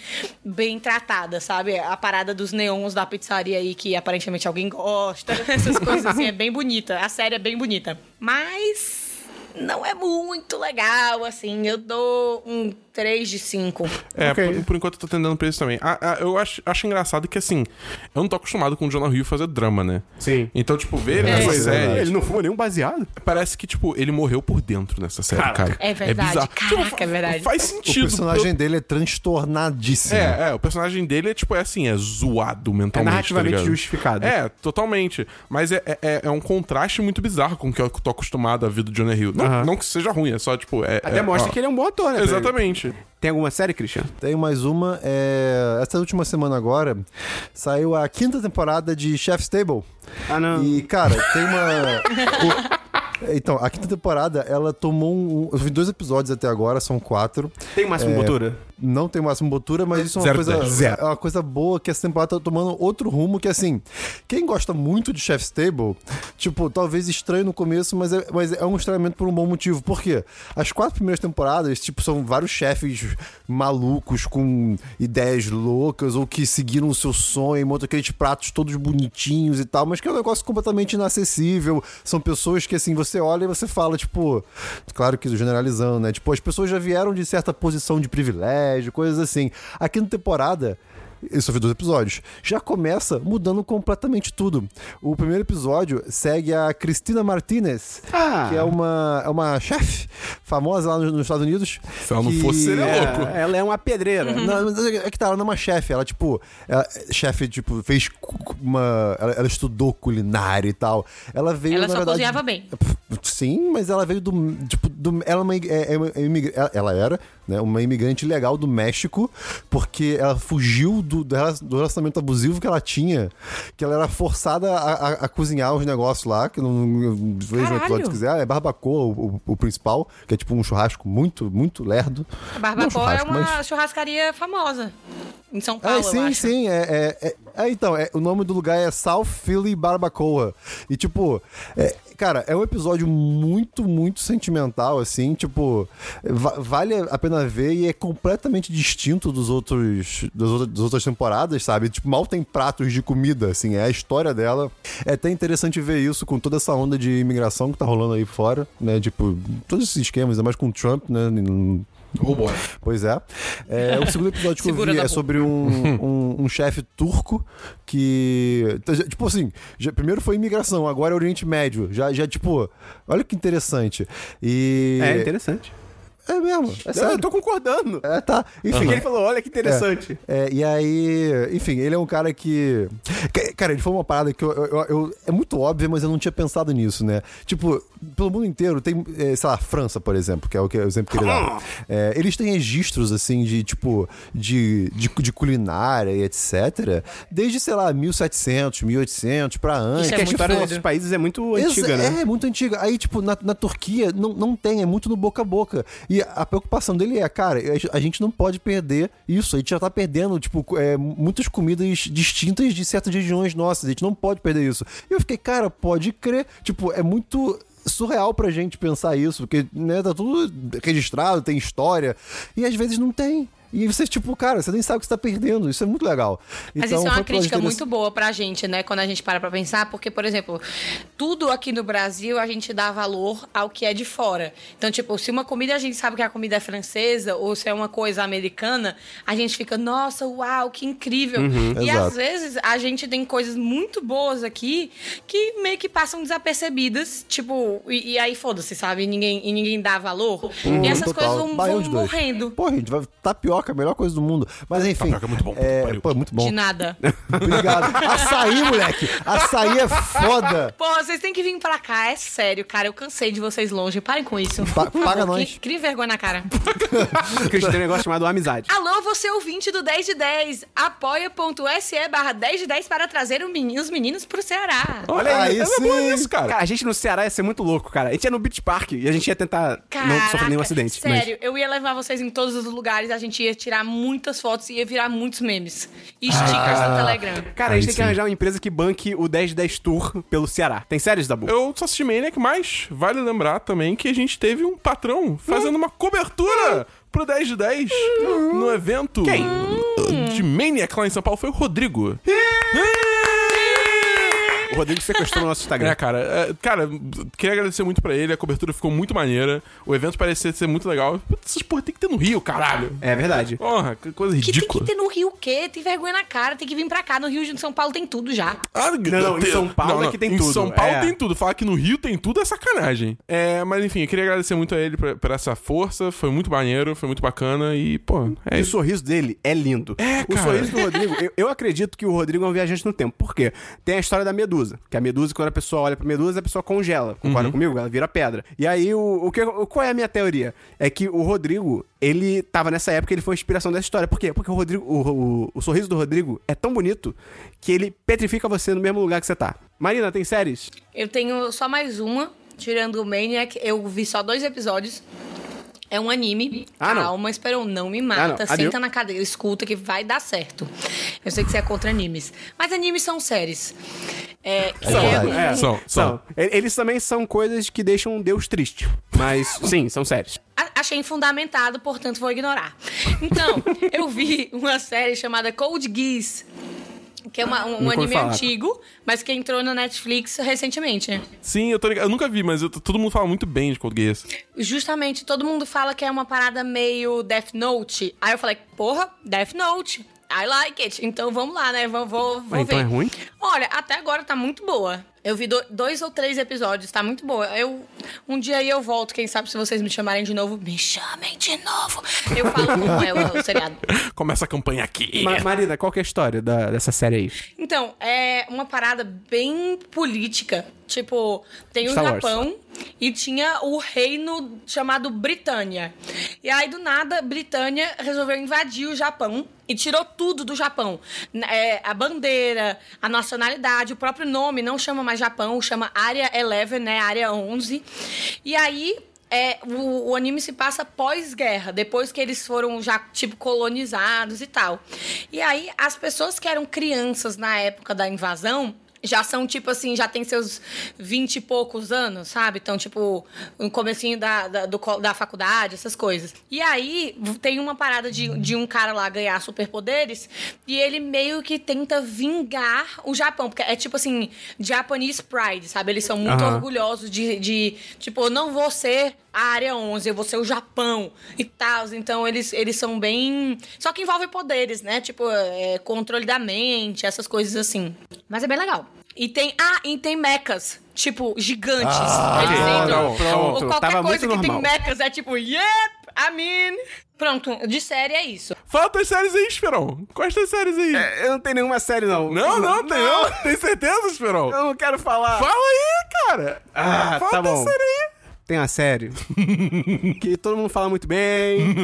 bem tratada, sabe? A parada dos neons da pizzaria aí, que aparentemente alguém gosta, essas coisas assim, é bem bonita. A série é bem bonita. Mas não é muito legal, assim. Eu dou um 3 de 5. É, Ok. por, por enquanto eu tô tendendo pra isso também. Ah, ah, eu acho, acho engraçado que, assim, eu não tô acostumado com o Jonah Hill fazer drama, né? Sim. Então, tipo, ver ele É. nessa é, série. Ele não fuma nenhum baseado? Parece que, tipo, ele morreu por dentro nessa série, Caraca. cara. É verdade. bizarro. Caraca, Tipo, é verdade. Faz O sentido. personagem dele é transtornadíssimo. É, é, o personagem dele é tipo, é assim, é zoado É mentalmente. narrativamente tá justificado. É, totalmente. Mas é, é, é um contraste muito bizarro com o que eu tô acostumado a ver do Jonah Hill. Não, Aham. não que seja ruim, é só, tipo. É, Até é- mostra ó, que ele é um bom ator, né? Exatamente. Tem alguma série, Christian? Tenho mais uma. É... Essa última semana agora saiu a quinta temporada de Chef's Table. Ah, não. E, cara, tem uma. Então, a quinta temporada, ela tomou um. Eu vi dois episódios até agora, são quatro. Tem máximo botura? Não tem máximo botura, mas isso é uma Zero coisa. Zero. É uma coisa boa que essa temporada tá tomando outro rumo que assim. Quem gosta muito de Chef's Table, tipo, talvez estranho no começo, mas é, mas é um estranhamento por um bom motivo. Por quê? As quatro primeiras temporadas, tipo, são vários chefes malucos com ideias loucas ou que seguiram o seu sonho, montam aqueles pratos todos bonitinhos e tal, mas que é um negócio completamente inacessível. São pessoas que, assim, você olha e você fala, tipo, claro que generalizando, né? Tipo, as pessoas já vieram de certa posição de privilégio, coisas assim. Aqui na temporada. Eu só vi dois episódios. Já começa mudando completamente tudo. O primeiro episódio segue a Cristina Martinez, Ah. que é uma, é uma chefe famosa lá nos, nos Estados Unidos. Se ela não que- fosse, seria É, louco. ela é uma pedreira. não, mas é que tá, ela não é uma chefe, ela, tipo, ela, chefe, tipo, fez uma. Ela, ela estudou culinária e tal. Ela veio. Ela na só verdade, cozinhava bem. Sim, mas ela veio do. Tipo, do, ela, é uma, é, é ela era né, uma imigrante legal do México, porque ela fugiu do, do rela- do relacionamento abusivo que ela tinha, que ela era forçada a, a- a cozinhar os negócios lá, que não Caralho. episódio se quiser. É barbacoa, o, o- o principal, que é tipo um churrasco muito, muito lerdo. A Barbacoa é uma mas- churrascaria famosa. Em São Paulo, É, sim, sim. É, é, é- é, então, é, o nome do lugar é South Philly Barbacoa. E, tipo, é, cara, é um episódio muito, muito sentimental, assim. Tipo, va- vale a pena ver e é completamente distinto dos outros, das, outras, das outras temporadas, sabe? Tipo, mal tem pratos de comida, assim. É a história dela. É até interessante ver isso com toda essa onda de imigração que tá rolando aí fora, né? Tipo, todos esses esquemas, é mais com o Trump, né? Oh boy. Pois é. É, o segundo episódio que eu vi é boca. sobre um, um, um chefe turco que. Tipo assim, já- primeiro foi imigração, agora é Oriente Médio. Já, já tipo, olha que interessante. E. É interessante. É mesmo, é Eu sério. tô concordando. É, tá. Enfim. Porque ele falou, olha que interessante. É, e aí, enfim, ele é um cara que. Cara, ele foi uma parada que eu, eu- eu- é muito óbvia, mas eu não tinha pensado nisso, né? Tipo, pelo mundo inteiro tem, é, sei lá, França, por exemplo, que é o, que, o exemplo que ele dá. É, eles têm registros, assim, de tipo, de, de, de culinária e etc. Desde, sei lá, 1700, 1800 pra antes. Isso é Porque a história dos nossos países é muito Exa- antiga, né? É, muito antiga. Aí, tipo, na, na Turquia não, não tem, é muito no boca a boca. E a preocupação dele é, cara, a, a gente não pode perder isso. A gente já tá perdendo, tipo, é, muitas comidas distintas de certas regiões nossas. A gente não pode perder isso. E eu fiquei, cara, pode crer. Tipo, é muito surreal pra gente pensar isso, porque, né, tá tudo registrado, tem história. E às vezes não tem. E você, tipo, cara, você nem sabe o que você tá perdendo. Isso é muito legal. Mas Então, isso é foi uma um crítica muito boa pra gente, né? Quando a gente para pra pensar, porque, por exemplo, tudo aqui no Brasil a gente dá valor ao que é de fora. Então, tipo, se uma comida a gente sabe que a comida é francesa ou se é uma coisa americana, a gente fica, nossa, uau, que incrível. e Exato. às vezes a gente tem coisas muito boas aqui que meio que passam desapercebidas, tipo, e, e aí foda-se, sabe? E ninguém, e ninguém dá valor. e essas Total. coisas vão, vão dois. morrendo. Porra, gente, vai tapioca, a melhor coisa do mundo. Mas enfim. Tapioca é muito bom, que É, pô, é muito bom. De nada. Obrigado. Açaí, moleque. Açaí é foda. Pô, vocês têm que vir pra cá, é sério, cara. Eu cansei de vocês longe. Parem com isso. Pa- paga nós. Crie vergonha na cara. Porque tem um negócio chamado amizade. Alô, você ouvinte do 10 de 10. Apoia.se barra 10 de 10 para trazer os meninos pro Ceará. Olha aí, Aí é bom isso, cara. Cara, a gente no Ceará ia ser muito louco, cara. A gente ia no Beach Park e a gente ia tentar não Caraca, sofrer nenhum acidente. mas- Sério, eu ia levar vocês em todos os lugares, a gente ia tirar muitas fotos e ia virar muitos memes. E stickers no Telegram. Cara, a gente tem que arranjar uma empresa que banque o 10 de 10 Tour pelo Ceará. Tem séries, Dabu? Eu só assisti Maniac, mas vale lembrar também que a gente teve um patrão fazendo uma cobertura pro 10 de 10 no evento Quem? de Maniac lá em São Paulo. Foi o Rodrigo. O Rodrigo sequestrou o nosso Instagram. É, cara, é, cara, queria agradecer muito pra ele, a cobertura ficou muito maneira, o evento parecia ser muito legal. Putz, Essas porra tem que ter no Rio, caralho. É verdade. Porra, que coisa Que tem que ter no Rio o quê? Tem vergonha na cara, tem que vir pra cá. No Rio de São Paulo tem tudo já. Ah, não, em São Paulo é que tem em tudo, São Paulo é. tem tudo. Falar que no Rio tem tudo é sacanagem. É, mas enfim, eu queria agradecer muito a ele por, por essa força. Foi muito maneiro, foi muito bacana e, pô, é E o sorriso dele é lindo. É, o cara. sorriso do Rodrigo, eu, eu acredito que o Rodrigo é um viajante no tempo. Por quê? Tem a história da medusa. Que a medusa, quando a pessoa olha pra medusa, a pessoa congela. Concorda Uhum. comigo? Ela vira pedra. E aí, o, o que, o- qual é a minha teoria? É que o Rodrigo, ele tava nessa época, ele foi a inspiração dessa história. Por quê? Porque o Rodrigo, o, o, o sorriso do Rodrigo é tão bonito que ele petrifica você no mesmo lugar que você tá. Marina, tem séries? Eu tenho só mais uma, tirando o Maniac. Eu vi só dois episódios. É um anime. Ah, não. Calma, Esperon, não me Ah, mata. não. Senta na cadeira, escuta que vai dar certo. Eu sei que você é contra animes. Mas animes são séries. É, que São, é é, um- é. São, são. Eles também são coisas que deixam um Deus triste. Mas, sim, são séries. Achei infundamentado, portanto vou ignorar. Então, eu vi uma série chamada Code Geass, que é uma- um, um anime falar. antigo, mas que entrou na Netflix recentemente. né? Sim, eu tô ligado. Eu nunca vi, mas eu- todo mundo fala muito bem de Code Geass. Justamente, todo mundo fala que é uma parada meio Death Note. Aí eu falei, porra, Death Note. I like it. Então vamos lá, né? Vou, vou, vou Mas então ver. é ruim? Olha, até agora tá muito boa. Eu vi do- dois ou três episódios, tá muito boa. Eu, um dia aí eu volto, quem sabe se vocês me chamarem de novo, me chamem de novo. Eu falo como é o, o seriado. Começa a campanha aqui. Ma- Marina, qual que é a história da- dessa série aí? Então, é uma parada bem política. Tipo, tem o Star Wars. Japão e tinha o reino chamado Britânia. E aí, do nada, Britânia resolveu invadir o Japão e tirou tudo do Japão. É, a bandeira, a nacionalidade, o próprio nome não chama mais Japão, chama Área 11, né? Área 11. E aí, é, o, o anime se passa pós-guerra, depois que eles foram já, tipo, colonizados e tal. E aí, as pessoas que eram crianças na época da invasão já são, tipo assim, já tem seus 20 e poucos anos, sabe? Então, tipo, no comecinho da, da, do da faculdade, essas coisas. E aí, tem uma parada de, de um cara lá ganhar superpoderes e ele meio que tenta vingar o Japão. Porque é tipo assim, Japanese Pride, sabe? Eles são muito Aham. orgulhosos de, de, tipo, não vou ser a área 11, eu vou ser o Japão e tal. Então, eles, eles são bem... Só que envolve poderes, né? Tipo, é, controle da mente, essas coisas assim. Mas é bem legal. E tem... Ah, e tem mechas. Tipo, gigantes. Ah, Eles ok, entram... pronto, ou qualquer Tava coisa que normal. tem mechas é tipo, yep, I mean... Pronto, de série é isso. Fala tuas séries aí, Esperão. Quais tuas séries aí? É, Eu não tenho nenhuma série, não. Não, não, tem não. Tem certeza, Esperão? Eu não quero falar. Fala aí, cara. Ah, tá tua bom. série aí. Tem uma série que todo mundo fala muito bem.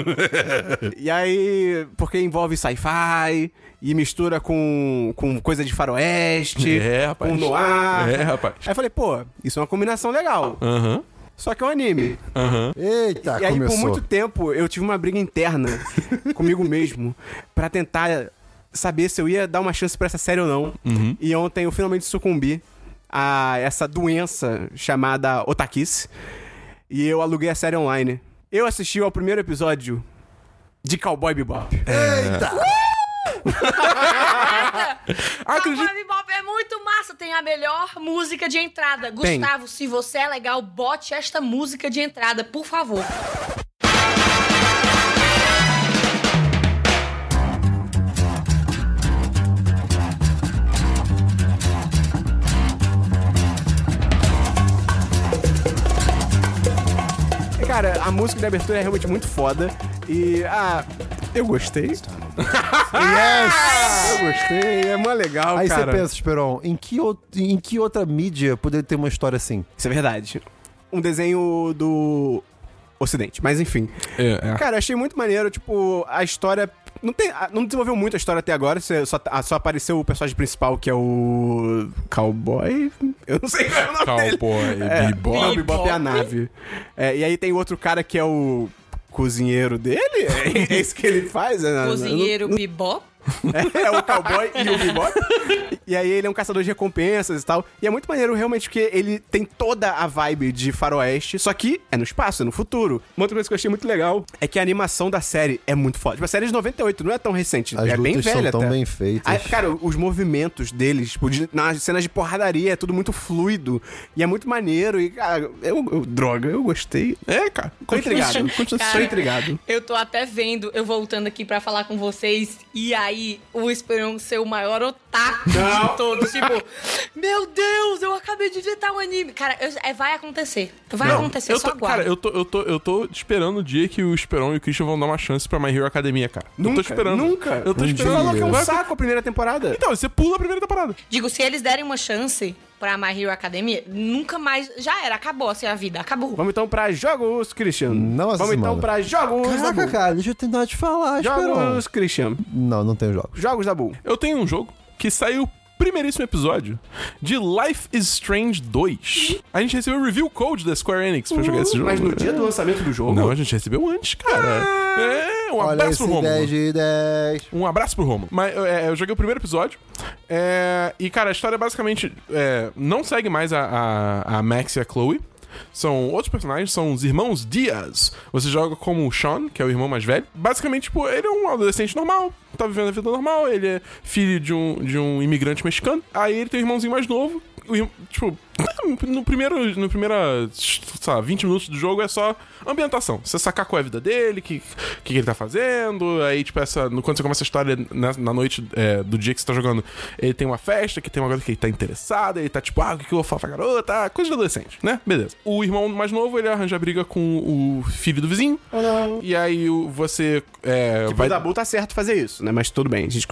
e aí, porque envolve sci-fi e mistura com, com coisa de faroeste, É, rapaz. com noir. É, rapaz. Aí eu falei, pô, isso é uma combinação legal. Aham, Só que é um anime. aham. Eita, E aí, começou. por muito tempo, eu tive uma briga interna comigo mesmo pra tentar saber se eu ia dar uma chance pra essa série ou não. E ontem eu finalmente sucumbi a essa doença chamada Otakice. E eu aluguei a série online. Eu assisti ao primeiro episódio de Cowboy Bebop. Eita! Acredito. Cowboy Bebop é muito massa, tem a melhor música de entrada. Tem. Gustavo, se você é legal, bote esta música de entrada, por favor. Cara, a música de abertura é realmente muito foda. E, ah, eu gostei. Yes! Eu gostei, é mó legal, Aí você cara. pensa, Esperon, em que, em que outra mídia poderia ter uma história assim? Isso é verdade. Um desenho do Ocidente, mas enfim. É, é. Cara, eu achei muito maneiro, tipo, a história. Não, tem, não desenvolveu muito a história até agora, você- só, só apareceu o personagem principal, que é o. Cowboy? Eu não sei qual é o nome dele. Cowboy, É, Bebop. não, Bebop é a nave. É, e aí tem outro cara que é o cozinheiro dele? É, isso que ele faz? É, Cozinheiro Bebop. é, o cowboy e o bebop. E aí ele é um caçador de recompensas e tal. E é muito maneiro realmente porque ele tem toda a vibe de faroeste, só que é no espaço, é no futuro. Uma outra coisa que eu achei muito legal é que a animação da série é muito foda. Tipo, a série é de 98, não é tão recente, As é bem velha são tão até. bem feitas. Ah, cara, os movimentos deles, tipo, de- nas cenas de porradaria, é tudo muito fluido. E é muito maneiro. E, cara, eu, eu- droga, eu gostei. É, cara. Tô intrigado. Continua- Cara, Tô intrigado. Eu tô até vendo, eu voltando aqui pra falar com vocês, e aí o Esperão ser o maior otaku Não. de todos. Tipo, meu Deus, eu acabei de digitar um anime. Cara, eu- é, vai acontecer. Vai acontecer, eu só tô, cara, aguarda. eu tô, eu, tô, eu tô esperando o dia que o Esperon e o Christian vão dar uma chance pra My Hero Academia, cara. eu tô Nunca, esperando. nunca. Eu tô Um Você esperando. falou que é um saco a primeira temporada. Então, você pula a primeira temporada. Digo, se eles derem uma chance pra My Hero Academia, nunca mais. Já era, acabou assim a vida, acabou. Vamos então pra jogos, Christian. Não essa Vamos então semana. pra jogos da Caraca, Bull. cara, deixa eu tentar te falar. Jogos, Christian. Não, não tem jogos. Jogos da Bull. Eu tenho um jogo que saiu primeiríssimo episódio de Life is Strange 2. A gente recebeu o review code da Square Enix pra jogar esse jogo. Mas no dia do lançamento do jogo. Não, a gente recebeu antes, cara. É, um Olha abraço pro Romulo. 10 de 10. Um abraço pro Romulo. Mas é, eu joguei o primeiro episódio. é, e, cara, a história basicamente é, não segue mais a, a, a Max e a Chloe. São outros personagens, são os irmãos Diaz. Você joga como o Sean, que é o irmão mais velho. Basicamente, tipo, ele é um adolescente normal, tá vivendo a vida normal, ele é filho de um, de um imigrante mexicano. Aí ele tem um irmãozinho mais novo. O tipo, no primeiro, no primeira, sei lá, 20 minutos do jogo é só ambientação. Você sacar qual é a vida dele, o que, que, que ele tá fazendo. Aí, tipo, essa, no- quando você começa a história na, na noite é, do dia que você tá jogando, ele tem uma festa, que tem uma coisa que ele tá interessado, ele tá tipo, ah, o que, que eu vou falar pra garota? Ah, Coisa de adolescente, né? Beleza. O irmão mais novo, ele arranja briga com o filho do vizinho. E aí você é, Tipo, vai. o Dabu tá certo fazer isso, né? Mas tudo bem, a gente...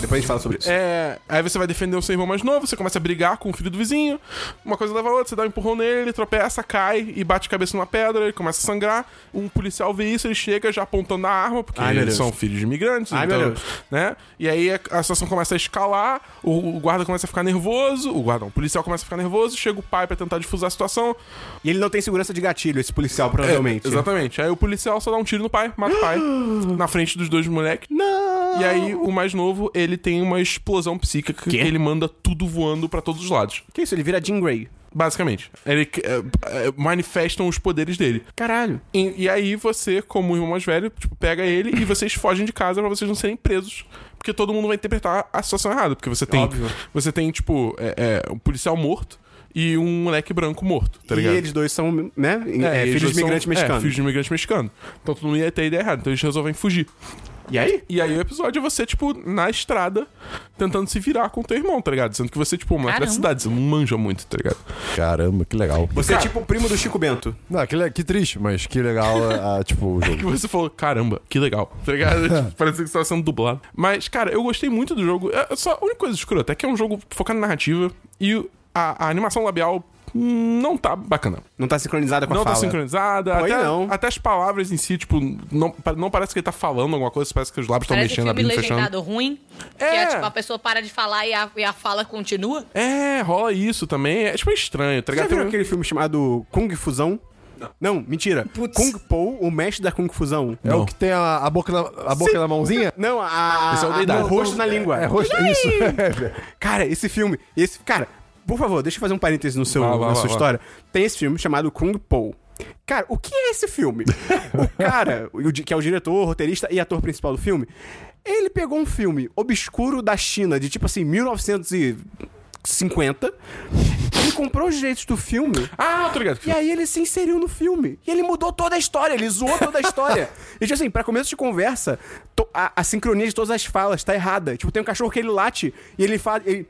depois a gente fala sobre isso. É, aí você vai defender o seu irmão mais novo, você começa a brigar com o filho do vizinho, uma coisa leva a outra, você dá um empurrão nele, ele tropeça, cai e bate a cabeça numa pedra, ele começa a sangrar. Um policial vê isso, ele chega já apontando a arma, porque Ai, eles são filhos de imigrantes, Ai, então, né? E aí a, situação começa a escalar, o, o guarda começa a ficar nervoso, o guarda, não, o policial começa a ficar nervoso, chega o pai pra tentar difusar a situação. E ele não tem segurança de gatilho, esse policial, provavelmente. É, exatamente. Aí o policial só dá um tiro no pai, mata o pai, na frente dos dois moleques. Não! E aí, o mais novo, ele tem uma explosão psíquica que Quê? ele manda tudo voando pra todos os lados. Que isso? Ele vira Jean Grey. Basicamente. Ele é, é, manifestam os poderes dele. Caralho. E, e aí você, como irmão mais velho, tipo, pega ele e vocês fogem de casa pra vocês não serem presos. Porque todo mundo vai interpretar a situação errada. Porque você tem. Óbvio. Você tem, tipo, é, é, um policial morto e um moleque branco morto, tá e ligado? eles dois são, né? É, é, filhos de imigrantes são- mexicanos. É, filhos de imigrantes mexicanos. Então todo mundo ia ter a ideia errada. Então eles resolvem fugir. E aí? E aí o episódio é você, tipo, na estrada, tentando se virar com o teu irmão, tá ligado? Sendo que você, tipo, um moleque da Caramba. cidade, você não manja muito, tá ligado? Caramba, que legal. Você é tipo o primo do Chico Bento. Não, que, le- que triste, mas que legal, ah, tipo, o Que jogo. você falou, caramba, que legal, tá ligado? Tipo, Parece que você tava sendo dublado. Mas, cara, eu gostei muito do jogo. É só a única coisa escrota é que é um jogo focado na narrativa e a, a animação labial não tá bacana. Não tá sincronizada com a não fala. tá sincronizada. Pô, Até, não. até as palavras em si, tipo, não, não parece que ele tá falando alguma coisa, parece que os lábios estão Parece mexendo, abrindo e fechando. legendado ruim. Que É. é tipo, a pessoa para de falar e a, e a fala continua. É, rola isso também. É tipo estranho, tá Você viu Tem aquele filme chamado Kung Fusão? Não, mentira. Putz. Kung Po, o mestre da Kung Fusão. É o que tem a, a boca, na, a boca na mãozinha? Não, a, Esse é o o rosto na língua. É, rosto, isso. Cara, esse filme, esse, cara, por favor, deixa eu fazer um parêntese no seu, Vai, vai, na sua vai. história. Tem esse filme chamado Kung Po. Cara, o que é esse filme? o cara, que é o diretor, roteirista e ator principal do filme, ele pegou um filme obscuro da China, de tipo assim, 1950, ele comprou os direitos do filme Ah, tô ligado. e aí ele se inseriu no filme. E ele mudou toda a história, ele zoou toda a história. e tipo assim, pra começo de conversa, a, a sincronia de todas as falas tá errada. Tipo, tem um cachorro que ele late e ele faz. Ele,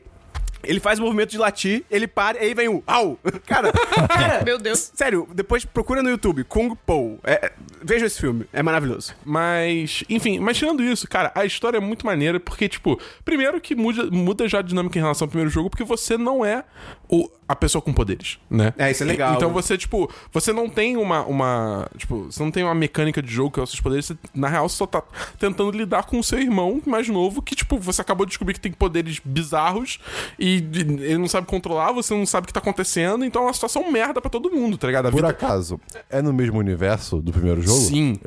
ele faz o movimento de latir, ele para e aí vem o au! Cara, cara, Meu Deus. sério, depois procura no YouTube, Kung Po. É, é, veja esse filme, é maravilhoso. Mas, enfim, mas tirando isso, cara, a história é muito maneira porque, tipo, primeiro que muda, muda já a dinâmica em relação ao primeiro jogo, porque você não é o, a pessoa com poderes, né? É, isso é legal. Então você, tipo, você não tem uma, uma. Tipo, você não tem uma mecânica de jogo que é os seus poderes, você, na real, você só tá tentando lidar com o seu irmão mais novo, que, tipo, você acabou de descobrir que tem poderes bizarros e ele não sabe controlar, você não sabe o que tá acontecendo, então é uma situação merda pra todo mundo, tá ligado? A Por vida- acaso, é no mesmo universo do primeiro jogo? Sim.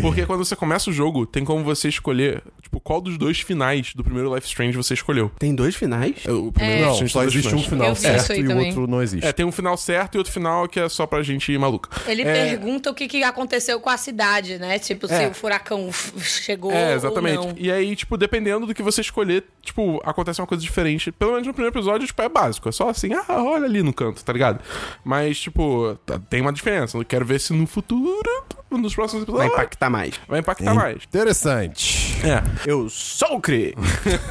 Porque quando você começa o jogo, tem como você escolher, tipo, qual dos dois finais do primeiro Life Strange você escolheu. Tem dois finais? O primeiro É. Life Não, Strange só tem dois existe um finais. final Eu vi certo e o outro não existe. É, tem um final certo e outro final que é só pra gente maluca. Ele É, pergunta o que, que aconteceu com a cidade, né? Tipo, se É. o furacão chegou É, exatamente. ou não. E aí, tipo, dependendo do que você escolher, tipo, acontece uma coisa diferente. Pelo menos no primeiro episódio, tipo, é básico. É só assim, ah, olha ali no canto, tá ligado? Mas, tipo, tá- tem uma diferença. Eu quero ver se no futuro, nos próximos Vai episódios, impactar mais. vai impactar mais. Interessante. É. Eu sou o Cri.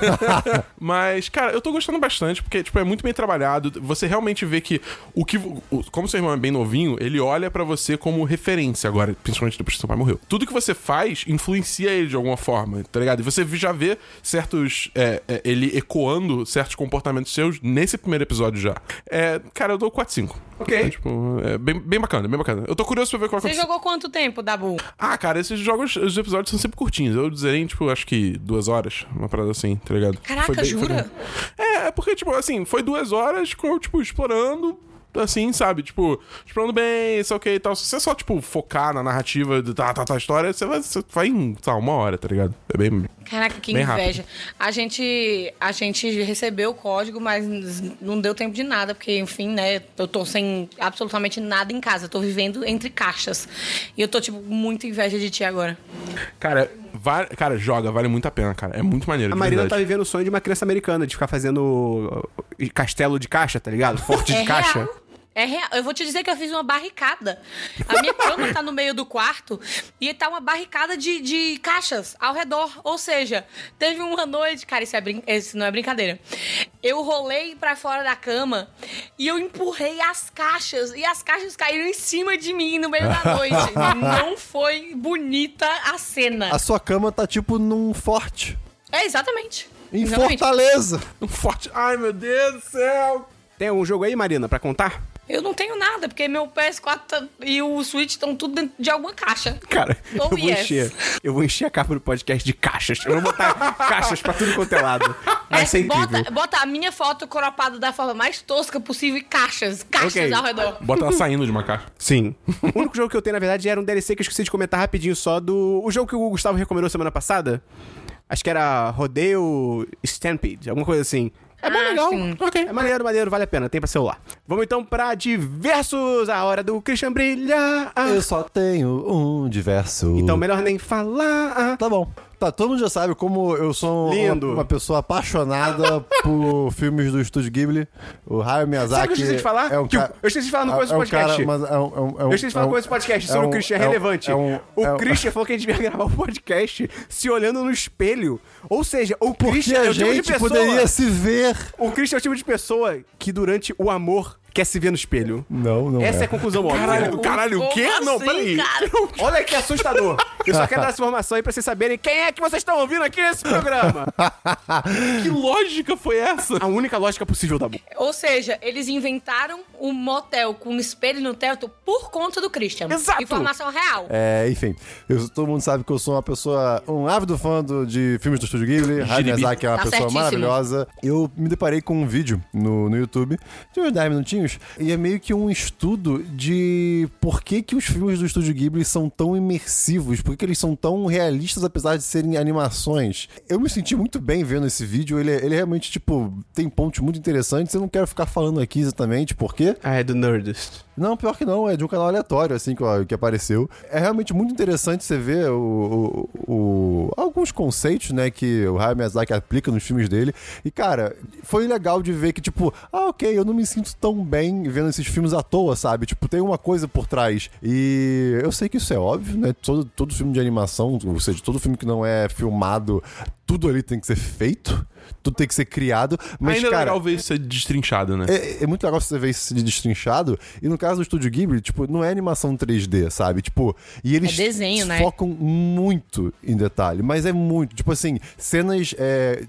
Mas, cara, eu tô gostando bastante, porque, tipo, é muito bem trabalhado. Você realmente vê que o que. o- como seu irmão é bem novinho, ele olha pra você como referência agora, principalmente depois que seu pai morreu. Tudo que você faz influencia ele de alguma forma, tá ligado? E você já vê certos. é, é, ele ecoando certos comportamentos seus nesse primeiro episódio já. É, cara, eu dou 4-5. Ok. É, tipo, é bem, bem bacana, bem bacana. Eu tô curioso pra ver vai Você acontecer. jogou quanto tempo, Dabu? Ah, cara, esses jogos, os episódios são sempre curtinhos. Eu dizerei, tipo, acho que duas horas, uma parada assim, tá ligado? Caraca, Foi bem- foi jura? bem- É, é porque, tipo, assim, foi duas horas com eu, tipo, explorando. Assim, sabe? Tipo, explorando bem, isso ok e tal. Se você só, tipo, focar na narrativa da tá, tá, tá, história, você vai, você vai em, lá, uma hora, tá ligado? É bem. Caraca, que Bem inveja. A gente, a gente recebeu o código, mas não deu tempo de nada, porque, enfim, né? Eu tô sem absolutamente nada em casa. Eu tô vivendo entre caixas. E eu tô, tipo, muito inveja de ti agora. Cara, cara, joga, vale muito a pena, cara. É muito maneiro. A de Marina tá vivendo o sonho de uma criança americana, de ficar fazendo uh, castelo de caixa, tá ligado? Forte de caixa. É real. Eu vou te dizer que eu fiz uma barricada. A minha cama tá no meio do quarto e tá uma barricada de, de caixas ao redor. Ou seja, teve uma noite. Cara, isso, é brin... isso não é brincadeira. Eu rolei pra fora da cama e eu empurrei as caixas. E as caixas caíram em cima de mim no meio da noite. Não foi bonita a cena. A sua cama tá tipo num forte. É, exatamente. Em Exatamente. Fortaleza. Um forte. Ai, meu Deus do céu! Tem algum jogo aí, Marina, pra contar? Eu não tenho nada, porque meu PS4 tá- e o Switch estão tudo dentro de alguma caixa. Cara, eu vou yes. encher. Eu vou encher a capa do podcast de caixas. Eu vou botar caixas pra tudo quanto é lado. Vai É, ser incrível. bota, bota a minha foto cropada da forma mais tosca possível e caixas. Caixas Ok. ao redor. Bota ela saindo de uma caixa. Sim. o único jogo que eu tenho, na verdade, era um DLC que eu esqueci de comentar rapidinho só do. O jogo que o Gustavo recomendou semana passada. Acho que era Rodeio Stampede, alguma coisa assim. É bem Ah, legal. sim. Ok. É maneiro, maneiro, vale a pena. Tem pra celular. Vamos então pra diversos. A hora do Christian brilhar. Eu só tenho um diverso. Então melhor nem falar. Tá bom. Tá, todo mundo já sabe como eu sou um- Lindo. uma, pessoa apaixonada por filmes do Estúdio Ghibli. O Hayao Miyazaki Sabe o que eu esqueci de falar? é um Que eu- esqueci de falar no começo do é um podcast. cara, é um, é um, é um, Eu esqueci de falar é um- com esse podcast sobre um- o Christian é um- relevante. é um- o é um- Christian falou que a gente devia gravar o podcast se olhando no espelho. Ou seja, o Porque Christian é o tipo de pessoa... poderia se ver. O Christian é o tipo de pessoa que durante o amor quer se ver no espelho. Não, não Essa é é. a conclusão óbvia. Caralho, caralho, o quê? Como Não, assim, peraí. cara? Olha que assustador. Eu só quero dar essa informação aí pra vocês saberem quem é que vocês estão ouvindo aqui nesse programa. Que lógica foi essa? A única lógica possível da boca. Ou seja, eles inventaram um motel com um espelho no teto por conta do Christian. Exato. Informação real. É, enfim, eu- todo mundo sabe que eu sou uma pessoa, um ávido fã do- de filmes do Estúdio Ghibli. Hayao. Miyazaki é uma Tá pessoa certíssimo. maravilhosa. Eu me deparei com um vídeo no, no YouTube de uns 10 minutinhos e é meio que um estudo de por que, que os filmes do Estúdio Ghibli são tão imersivos, por que, que eles são tão realistas apesar de serem animações. Eu me senti muito bem vendo esse vídeo, ele, é- ele realmente, tipo, tem pontos muito interessantes. Eu não quero ficar falando aqui exatamente por quê. Ah, é do Nerdist. Não, pior que não, é de um canal aleatório, assim, que, que apareceu. É realmente muito interessante você ver o, o- o- alguns conceitos, né, que o Hayao Miyazaki aplica nos filmes dele. E, cara, foi legal de ver que, tipo, ah, ok, eu não me sinto tão bem vendo esses filmes à toa, sabe? Tipo, tem uma coisa por trás. E eu sei que isso é óbvio, né? Todo, todo filme de animação, ou seja, todo filme que não é filmado, tudo ali tem que ser feito, tudo tem que ser criado. Mas, Ainda é cara, legal ver isso destrinchado, né? é, é muito legal você ver isso de destrinchado. E no caso do Estúdio Ghibli, tipo, não é animação 3D, sabe? Tipo, e eles É desenho, né? focam muito em detalhe. Mas é muito. Tipo assim, cenas, é,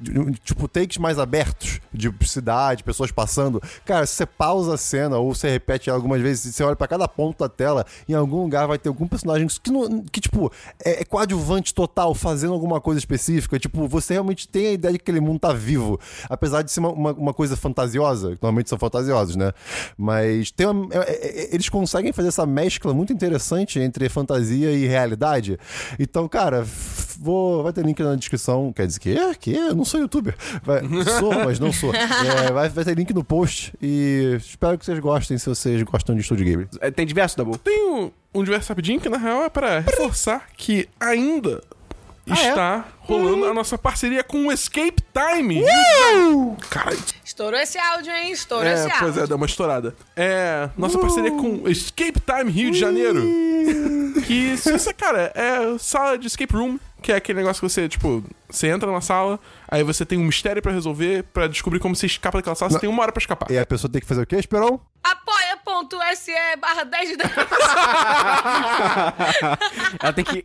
tipo, takes mais abertos de cidade, pessoas passando. Cara, se você pausa a cena ou você repete algumas vezes, você olha pra cada ponto da tela, em algum lugar vai ter algum personagem que, não- que tipo, é, é coadjuvante total, fazendo alguma coisa específica. Tipo, você realmente tem a ideia de que aquele mundo tá vivo. Apesar de ser uma, uma, uma coisa fantasiosa, normalmente são fantasiosos, né? Mas tem uma- é- é- é- eles conseguem fazer essa mescla muito interessante entre fantasia e realidade. Então, cara, vou, vai ter link na descrição. Quer dizer que? Que? Eu não sou youtuber. Vai, sou, mas não sou. É, vai, vai ter link no post e espero que vocês gostem se vocês gostam de Estúdio Game. É, Tem diverso, Dabu? Tem um, um diverso rapidinho que, na real, é para reforçar que ainda Ah, está rolando a nossa parceria com o Escape Time. Caralho. Estourou esse áudio, hein? Estourou É, esse áudio. pois é, deu uma estourada. É, nossa parceria com o Escape Time Rio de Janeiro. Que, você, cara, é sala de escape room, que é aquele negócio que você, tipo, você entra na sala, aí você tem um mistério pra resolver, pra descobrir como você escapa daquela sala, você tem uma hora pra escapar. E a pessoa tem que fazer o quê, Esperon? Apoia.se barra 10 de 10. Ela tem que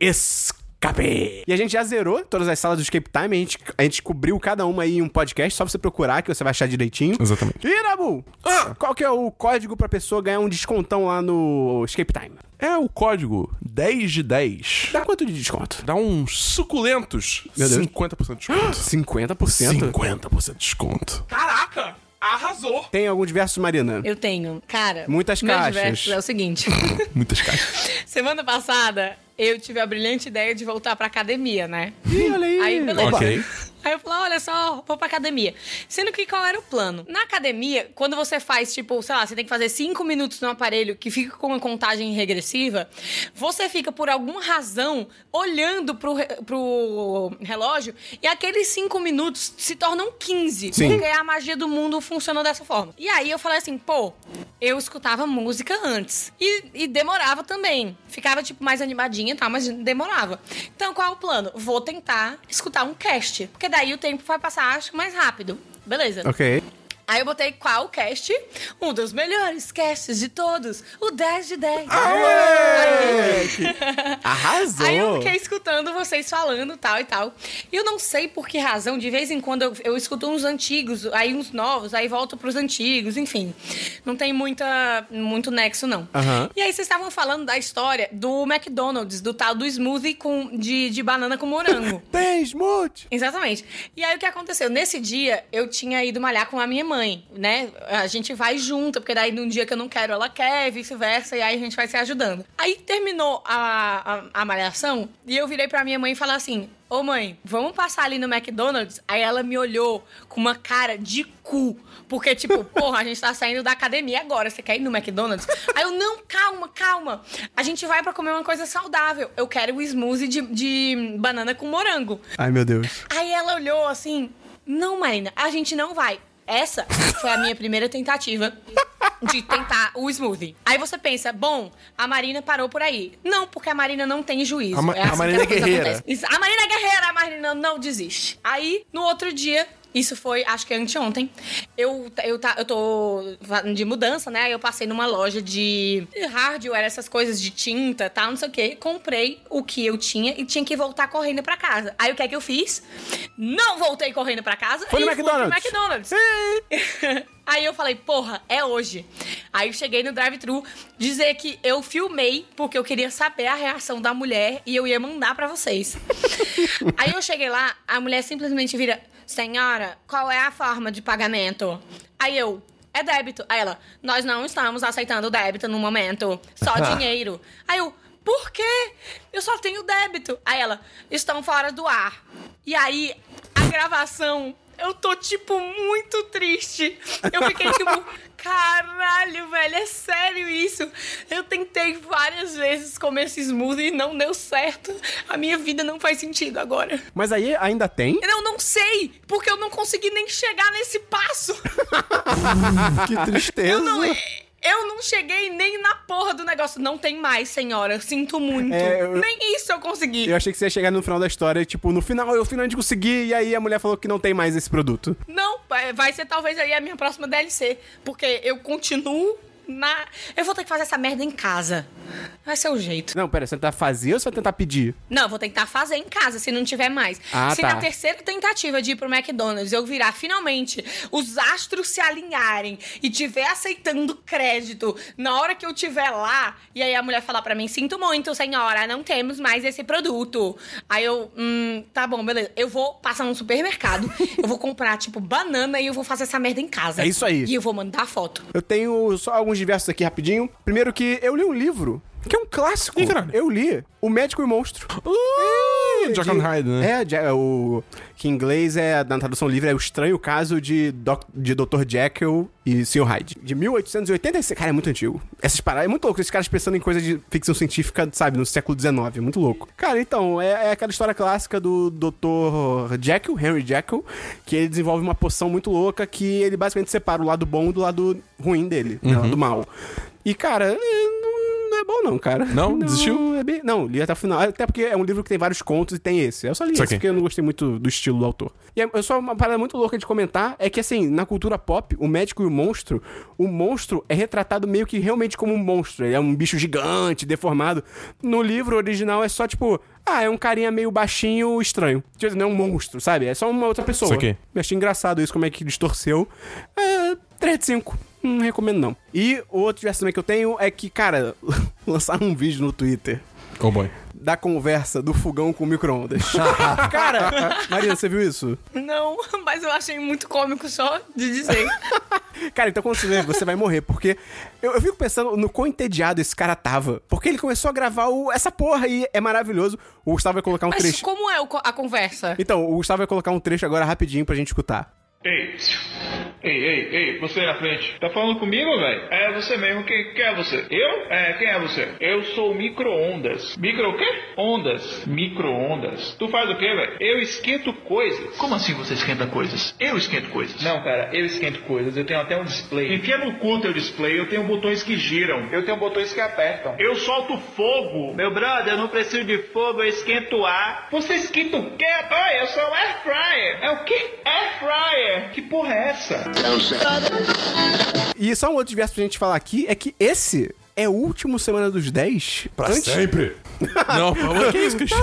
escape. E a gente já zerou todas as salas do Escape Time. A gente, a gente cobriu cada uma aí em um podcast. Só você procurar que você vai achar direitinho. Exatamente. E, Dabu, qual que é o código pra pessoa ganhar um descontão lá no Escape Time? É o código 10 de 10. Dá quanto de desconto? Dá uns suculentos Meu Deus. 50% de desconto. 50%? 50% de desconto. Caraca! Arrasou! Tem algum diverso, Marina? Eu tenho. Cara, Muitas caixas. diverso é o seguinte. Muitas caixas. Semana passada, eu tive a brilhante ideia de voltar pra academia, né? Ih, olha aí. Aí, beleza. Ok. Aí eu falei, olha só, vou pra academia. Sendo que qual era o plano? Na academia, quando você faz, tipo, sei lá, você tem que fazer cinco minutos no aparelho que fica com uma contagem regressiva, você fica, por alguma razão, olhando pro, pro relógio e aqueles cinco minutos se tornam 15. Sim. Porque a magia do mundo funciona dessa forma. E aí eu falei assim, pô, eu escutava música antes. E, e demorava também. Ficava, tipo, mais animadinha e tal, mas demorava. Então, qual é o plano? Vou tentar escutar um cast. Porque daí o tempo vai passar, acho mais rápido. Beleza. Ok. Aí eu botei qual cast? Um dos melhores casts de todos. O 10 de 10. Arrasou. Aí eu fiquei escutando vocês falando tal e tal. E eu não sei por que razão, de vez em quando eu, eu escuto uns antigos, aí uns novos, aí volto pros antigos, enfim. Não tem muita, muito nexo, não. Aham. E aí vocês estavam falando da história do McDonald's, do tal do smoothie com, de, de banana com morango. Tem smooth. Exatamente. E aí o que aconteceu? Nesse dia, eu tinha ido malhar com a minha mãe, né? A gente vai junto, porque daí num dia que eu não quero, ela quer, vice-versa, e aí a gente vai se ajudando. Aí terminou a, a, a malhação e eu virei pra minha mãe e falei assim: ô mãe, vamos passar ali no McDonald's? Aí ela me olhou com uma cara de cu. Porque, tipo, porra, a gente tá saindo da academia agora, você quer ir no McDonald's? Aí eu, não, calma, calma. A gente vai pra comer uma coisa saudável. Eu quero o smoothie de, de banana com morango. Ai, meu Deus. Aí ela olhou assim: Não, Marina, a gente não vai. Essa foi a minha primeira tentativa de tentar o smoothie. Aí você pensa, bom, a Marina parou por aí. Não, porque a Marina não tem juízo. A Ma- é assim Marina a coisa é guerreira. acontece. A Marina é guerreira, a Marina não desiste. Aí, no outro dia, isso foi, acho que anteontem, eu, eu, tá, eu tô de mudança, né? Eu passei numa loja de hardware, essas coisas de tinta, tal, não sei o quê. Comprei o que eu tinha e tinha que voltar correndo pra casa. Aí o que é que eu fiz? Não voltei correndo pra casa Foi no e fui pro McDonald's. McDonald's. Aí eu falei, porra, é hoje. Aí eu cheguei no drive-thru dizer que eu filmei porque eu queria saber a reação da mulher e eu ia mandar pra vocês. Aí eu cheguei lá, a mulher simplesmente vira: Senhora, qual é a forma de pagamento? Aí eu. É débito. Aí ela, nós não estamos aceitando débito no momento. Só dinheiro. Aí eu, por quê? Eu só tenho débito. Aí ela, estão fora do ar. E aí, a gravação, eu tô, tipo, muito triste. Eu fiquei, tipo, velho, é sério isso? Eu tentei várias vezes comer esse smoothie e não deu certo. A minha vida não faz sentido agora. Mas aí ainda tem? Eu não sei, porque eu não consegui nem chegar nesse passo. Que tristeza. Eu não, eu não cheguei nem na porra do negócio. Não tem mais, senhora. Sinto muito. É, eu- Nem isso eu consegui. Eu achei que você ia chegar no final da história, tipo, no final eu finalmente consegui, e aí a mulher falou que não tem mais esse produto. Não, vai ser talvez aí a minha próxima DLC. Porque eu continuo na. Eu vou ter que fazer essa merda em casa. Vai ser o jeito. Não, pera, você vai tentar fazer ou você vai tentar pedir? Não, eu vou tentar fazer em casa, se não tiver mais. Ah, se tá. na terceira tentativa de ir pro McDonald's eu virar finalmente os astros se alinharem e tiver aceitando crédito na hora que eu tiver lá, e aí a mulher falar pra mim: Sinto muito, senhora, não temos mais esse produto. Aí eu, hum, tá bom, beleza. Eu vou passar no supermercado, eu vou comprar, tipo, banana e eu vou fazer essa merda em casa. É isso aí. E eu vou mandar foto. Eu tenho só alguns diversos aqui rapidinho. Primeiro que eu li um livro, que é um clássico. Ih, caralho. Eu li O Médico e o Monstro. Uh, Jack and de- Hyde, né? É, Ja- o que em inglês é, na tradução livre, é o estranho caso de, Doc, de Dr. Jekyll e Sr. Hyde. De 1886. Cara, é muito antigo. Essas paradas, é muito louco. Esses caras pensando em coisa de ficção científica, sabe, no século XIX. É muito louco. Cara, então, é, é aquela história clássica do Dr. Jekyll, Henry Jekyll, que ele desenvolve uma poção muito louca que ele basicamente separa o lado bom do lado ruim dele, né, o lado mal. E, cara, é, não é bom não, cara. Não? Desistiu? é bem- Não, li até o final. Até porque é um livro que tem vários contos e tem esse. Eu só li Isso esse aqui. porque eu não gostei muito do estilo do autor. E é é só uma parada muito louca de comentar é que, assim, na cultura pop, o médico e o monstro, o monstro é retratado meio que realmente como um monstro. Ele é um bicho gigante, deformado. No livro original é só, tipo... Ah, é um carinha meio baixinho, estranho. Tipo, Não é um monstro, sabe? É só uma outra pessoa. Isso aqui. Eu achei engraçado isso, como é que distorceu. É, 3 de 5. Não recomendo, não. E o outro diverso também que eu tenho é que, cara, lançaram um vídeo no Twitter Oh boy. da conversa do fogão com micro-ondas. cara, Marina, você viu isso? Não, mas eu achei muito cômico só de dizer. Cara, então quando você ver, você vai morrer, porque eu, eu fico pensando no quão entediado esse cara tava. Porque ele começou a gravar o- essa porra e é maravilhoso. O Gustavo vai colocar um Mas trecho. como é o a conversa? Então, o Gustavo vai colocar um trecho agora rapidinho pra gente escutar. Ei, ei, ei, ei, você aí na frente. Tá falando comigo, velho? É você mesmo. Quem, quem é você? Eu? É, quem é você? Eu sou o micro-ondas. Micro o quê? Ondas. Micro-ondas. Tu faz o quê, velho? Eu esquento coisas. Como assim você esquenta coisas? Eu esquento coisas. Não, cara, eu esquento coisas. Eu tenho até um display. Enfia no cu teu display. Eu tenho botões que giram. Eu tenho botões que apertam. Eu solto fogo. Meu brother, eu não preciso de fogo. Eu esquento ar. Você esquenta o quê? Oi, eu sou o Air Fryer. É o quê? Air Fryer. Que porra é essa? E só um outro diverso pra gente falar aqui é que esse é o último Semana dos 10. Pra antes- sempre. Não, favor, que isso, Cristian?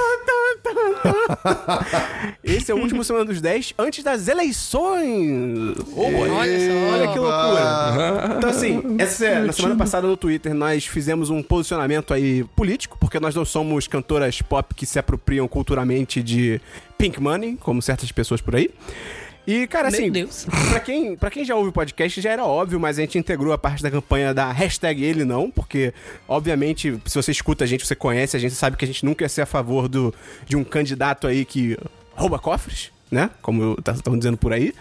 Esse é o último Semana dos 10 antes das eleições. Olha só. Olha que loucura. Então, assim, essa, na semana passada no Twitter nós fizemos um posicionamento aí político, porque nós não somos cantoras pop que se apropriam culturalmente de pink money, como certas pessoas por aí. E, cara, Meu assim, Deus. Pra quem, pra quem já ouve o podcast, já era óbvio, mas a gente integrou a parte da campanha da hashtag ele não, porque, obviamente, se você escuta a gente, você conhece, a gente sabe que a gente nunca ia ser a favor do, de um candidato aí que rouba cofres, né? Como estão dizendo por aí.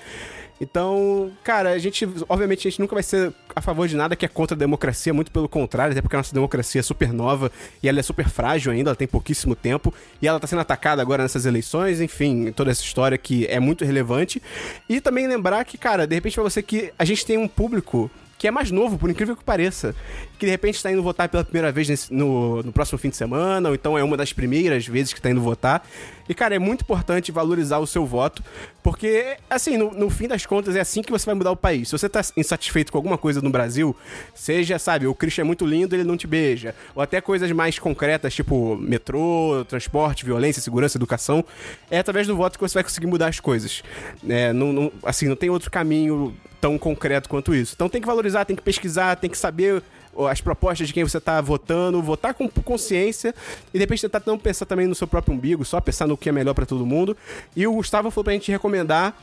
Então, cara, a gente, obviamente, a gente nunca vai ser a favor de nada que é contra a democracia, muito pelo contrário, até porque a nossa democracia é super nova e ela é super frágil ainda, ela tem pouquíssimo tempo e ela tá sendo atacada agora nessas eleições, enfim, toda essa história que é muito relevante. E também lembrar que, cara, de repente pra você que a gente tem um público que é mais novo, por incrível que pareça. Que de repente está indo votar pela primeira vez nesse- no, no próximo fim de semana, ou então é uma das primeiras vezes que está indo votar. E, cara, é muito importante valorizar o seu voto, porque, assim, no, no fim das contas, é assim que você vai mudar o país. Se você tá insatisfeito com alguma coisa no Brasil, seja, sabe, o Christian é muito lindo, ele não te beija. Ou até coisas mais concretas, tipo metrô, transporte, violência, segurança, educação. É através do voto que você vai conseguir mudar as coisas. É, não, não- assim, não tem outro caminho tão concreto quanto isso. Então tem que valorizar, tem que pesquisar, tem que saber as propostas de quem você tá votando, votar com consciência e de repente tentar não pensar também no seu próprio umbigo, só pensar no que é melhor pra todo mundo. E o Gustavo falou pra gente recomendar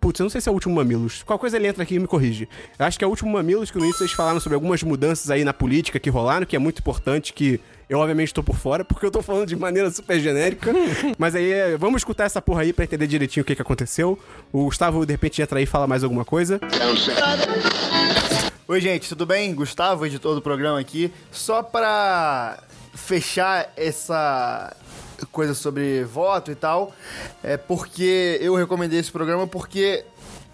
Putz, eu não sei se é o último Mamilos. Qual coisa ele entra aqui e me corrige. Eu acho que é o último Mamilos que no início vocês falaram sobre algumas mudanças aí na política que rolaram, que é muito importante, que eu obviamente tô por fora, porque eu tô falando de maneira super genérica. Mas aí, é, vamos escutar essa porra aí pra entender direitinho o que, que aconteceu. O Gustavo, de repente, entra aí e fala mais alguma coisa. Oi, gente, tudo bem? Gustavo, editor do programa aqui. Só pra fechar essa coisa sobre voto e tal, é porque eu recomendei esse programa porque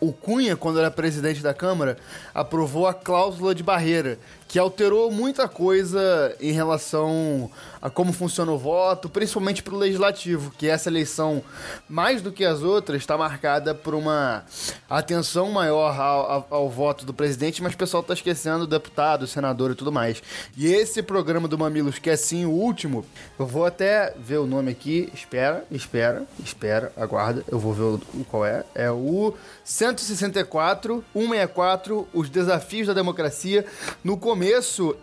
o Cunha, quando era presidente da Câmara, aprovou a cláusula de barreira, que alterou muita coisa em relação a como funciona o voto, principalmente para o legislativo, que essa eleição, mais do que as outras, está marcada por uma atenção maior ao, ao- ao voto do presidente, mas o pessoal está esquecendo o deputado, o senador e tudo mais. E esse programa do Mamilos, que é sim o último, eu vou até ver o nome aqui, espera, espera, espera, aguarda, eu vou ver o, qual é. É o 164, 164, Os Desafios da Democracia. No começo,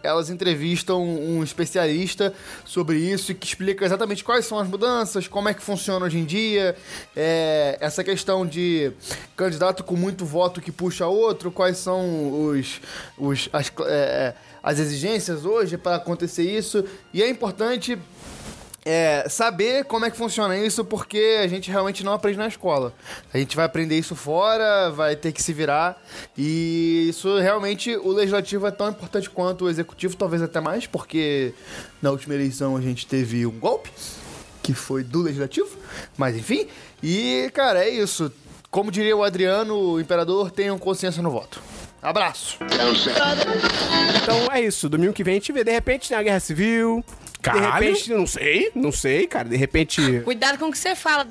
elas entrevistam um especialista sobre isso que explica exatamente quais são as mudanças, como é que funciona hoje em dia, é, essa questão de candidato com muito voto que puxa outro, quais são os, os, as, cl- é, as exigências hoje para acontecer isso. E é importante é, saber como é que funciona isso, porque a gente realmente não aprende na escola. A gente vai aprender isso fora, vai ter que se virar. E isso realmente, o legislativo é tão importante quanto o executivo, talvez até mais, porque na última eleição a gente teve um golpe, que foi do legislativo. Mas enfim, e cara, é isso. Como diria o Adriano, o imperador, tenham consciência no voto. Abraço! Então é isso. Domingo que vem a gente vê. De repente tem a guerra civil. Caralho. De repente, não sei, não sei, cara. De repente. Cuidado com o que você fala.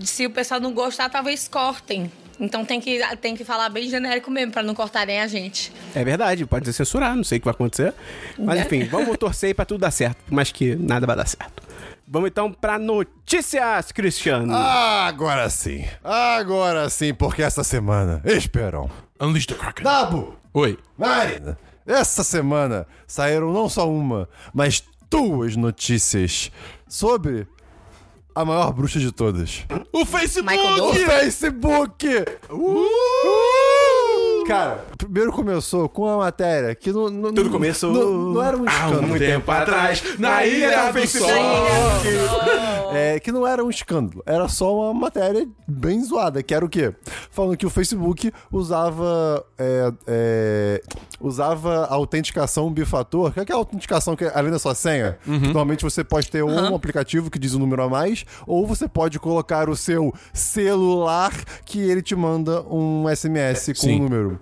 Se o pessoal não gostar, talvez cortem. Então tem que, tem que falar bem genérico mesmo, pra não cortarem a gente. É verdade, pode ser censurar, não sei o que vai acontecer. Mas enfim, vamos torcer aí pra tudo dar certo, mas que nada vai dar certo. Vamos então pra notícias, Cristiano. Agora sim. Agora sim, porque essa semana. Esperam. Unleash the Kraken. Dabo! Oi. Marina! Essa semana saíram não só uma, mas duas notícias sobre a maior bruxa de todas. O Facebook! O. Facebook! Uh! Cara, primeiro começou com uma matéria que não. não Tudo começou Não, não era um Há escândalo. um tempo atrás, na Ilha do Sol. É, que não era um escândalo, era só uma matéria bem zoada, que era o quê? Falando que o Facebook usava é, é, usava autenticação bifator, que é aquela autenticação que é além da sua senha, Uhum. que normalmente você pode ter um aplicativo que diz o número a mais, ou você pode colocar o seu celular que ele te manda um SMS com Sim. um número.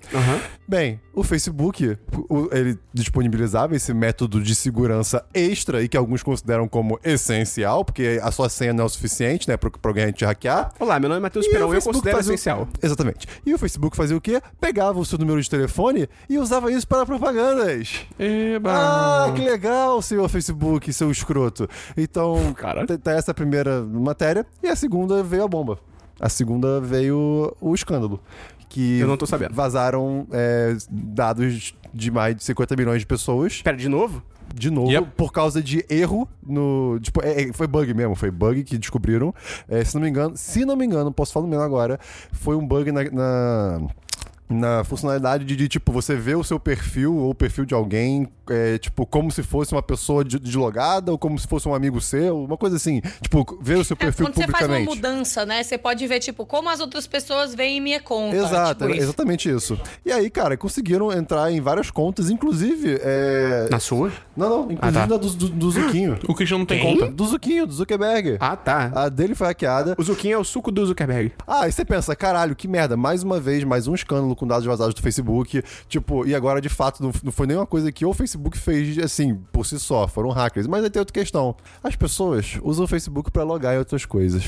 Bem, o Facebook, ele disponibilizava esse método de segurança extra e que alguns consideram como essencial, porque a sua senha não é o suficiente, né, pra, pra alguém te hackear. Olá, meu nome é Matheus E Perão o eu Facebook considero fazia o- essencial. Exatamente. E o Facebook fazia o quê? Pegava o seu número de telefone e usava isso para propagandas. Eba. Ah, que legal, senhor Facebook, seu escroto. Então, Cara. tá essa primeira matéria e a segunda veio a bomba. A segunda veio o escândalo. Que Eu não tô sabendo. Vazaram é, dados de mais de 50 milhões de pessoas. Espera, de novo? de novo, Yep. por causa de erro no. Tipo, é- é- foi bug mesmo, foi bug que descobriram. É, se não me engano, se não me engano, posso falar no mesmo agora, foi um bug na. na na funcionalidade de, de, tipo, você ver o seu perfil ou o perfil de alguém, é, tipo, como se fosse uma pessoa de- deslogada ou como se fosse um amigo seu, uma coisa assim. Tipo, ver o seu É, perfil quando você faz uma publicamente. mudança, né? Você pode ver, tipo, como as outras pessoas veem minha conta. Exato, tipo é isso. exatamente isso. E aí, cara, conseguiram entrar em várias contas, inclusive. É... Na sua? Não, não, inclusive Ah, tá. na do, do, do Zuquinho. O Christian não tem Quem? conta. Do Zuquinho, do Zuckerberg. Ah, tá. A dele foi hackeada. O Zuquinho é o suco do Zuckerberg. Ah, e você pensa, caralho, que merda, mais uma vez, mais um escândalo com dados vazados do Facebook. Tipo, e agora de fato não, não foi nenhuma coisa que o Facebook fez assim, por si só, foram hackers. Mas aí tem outra questão. As pessoas usam o Facebook pra logar em outras coisas.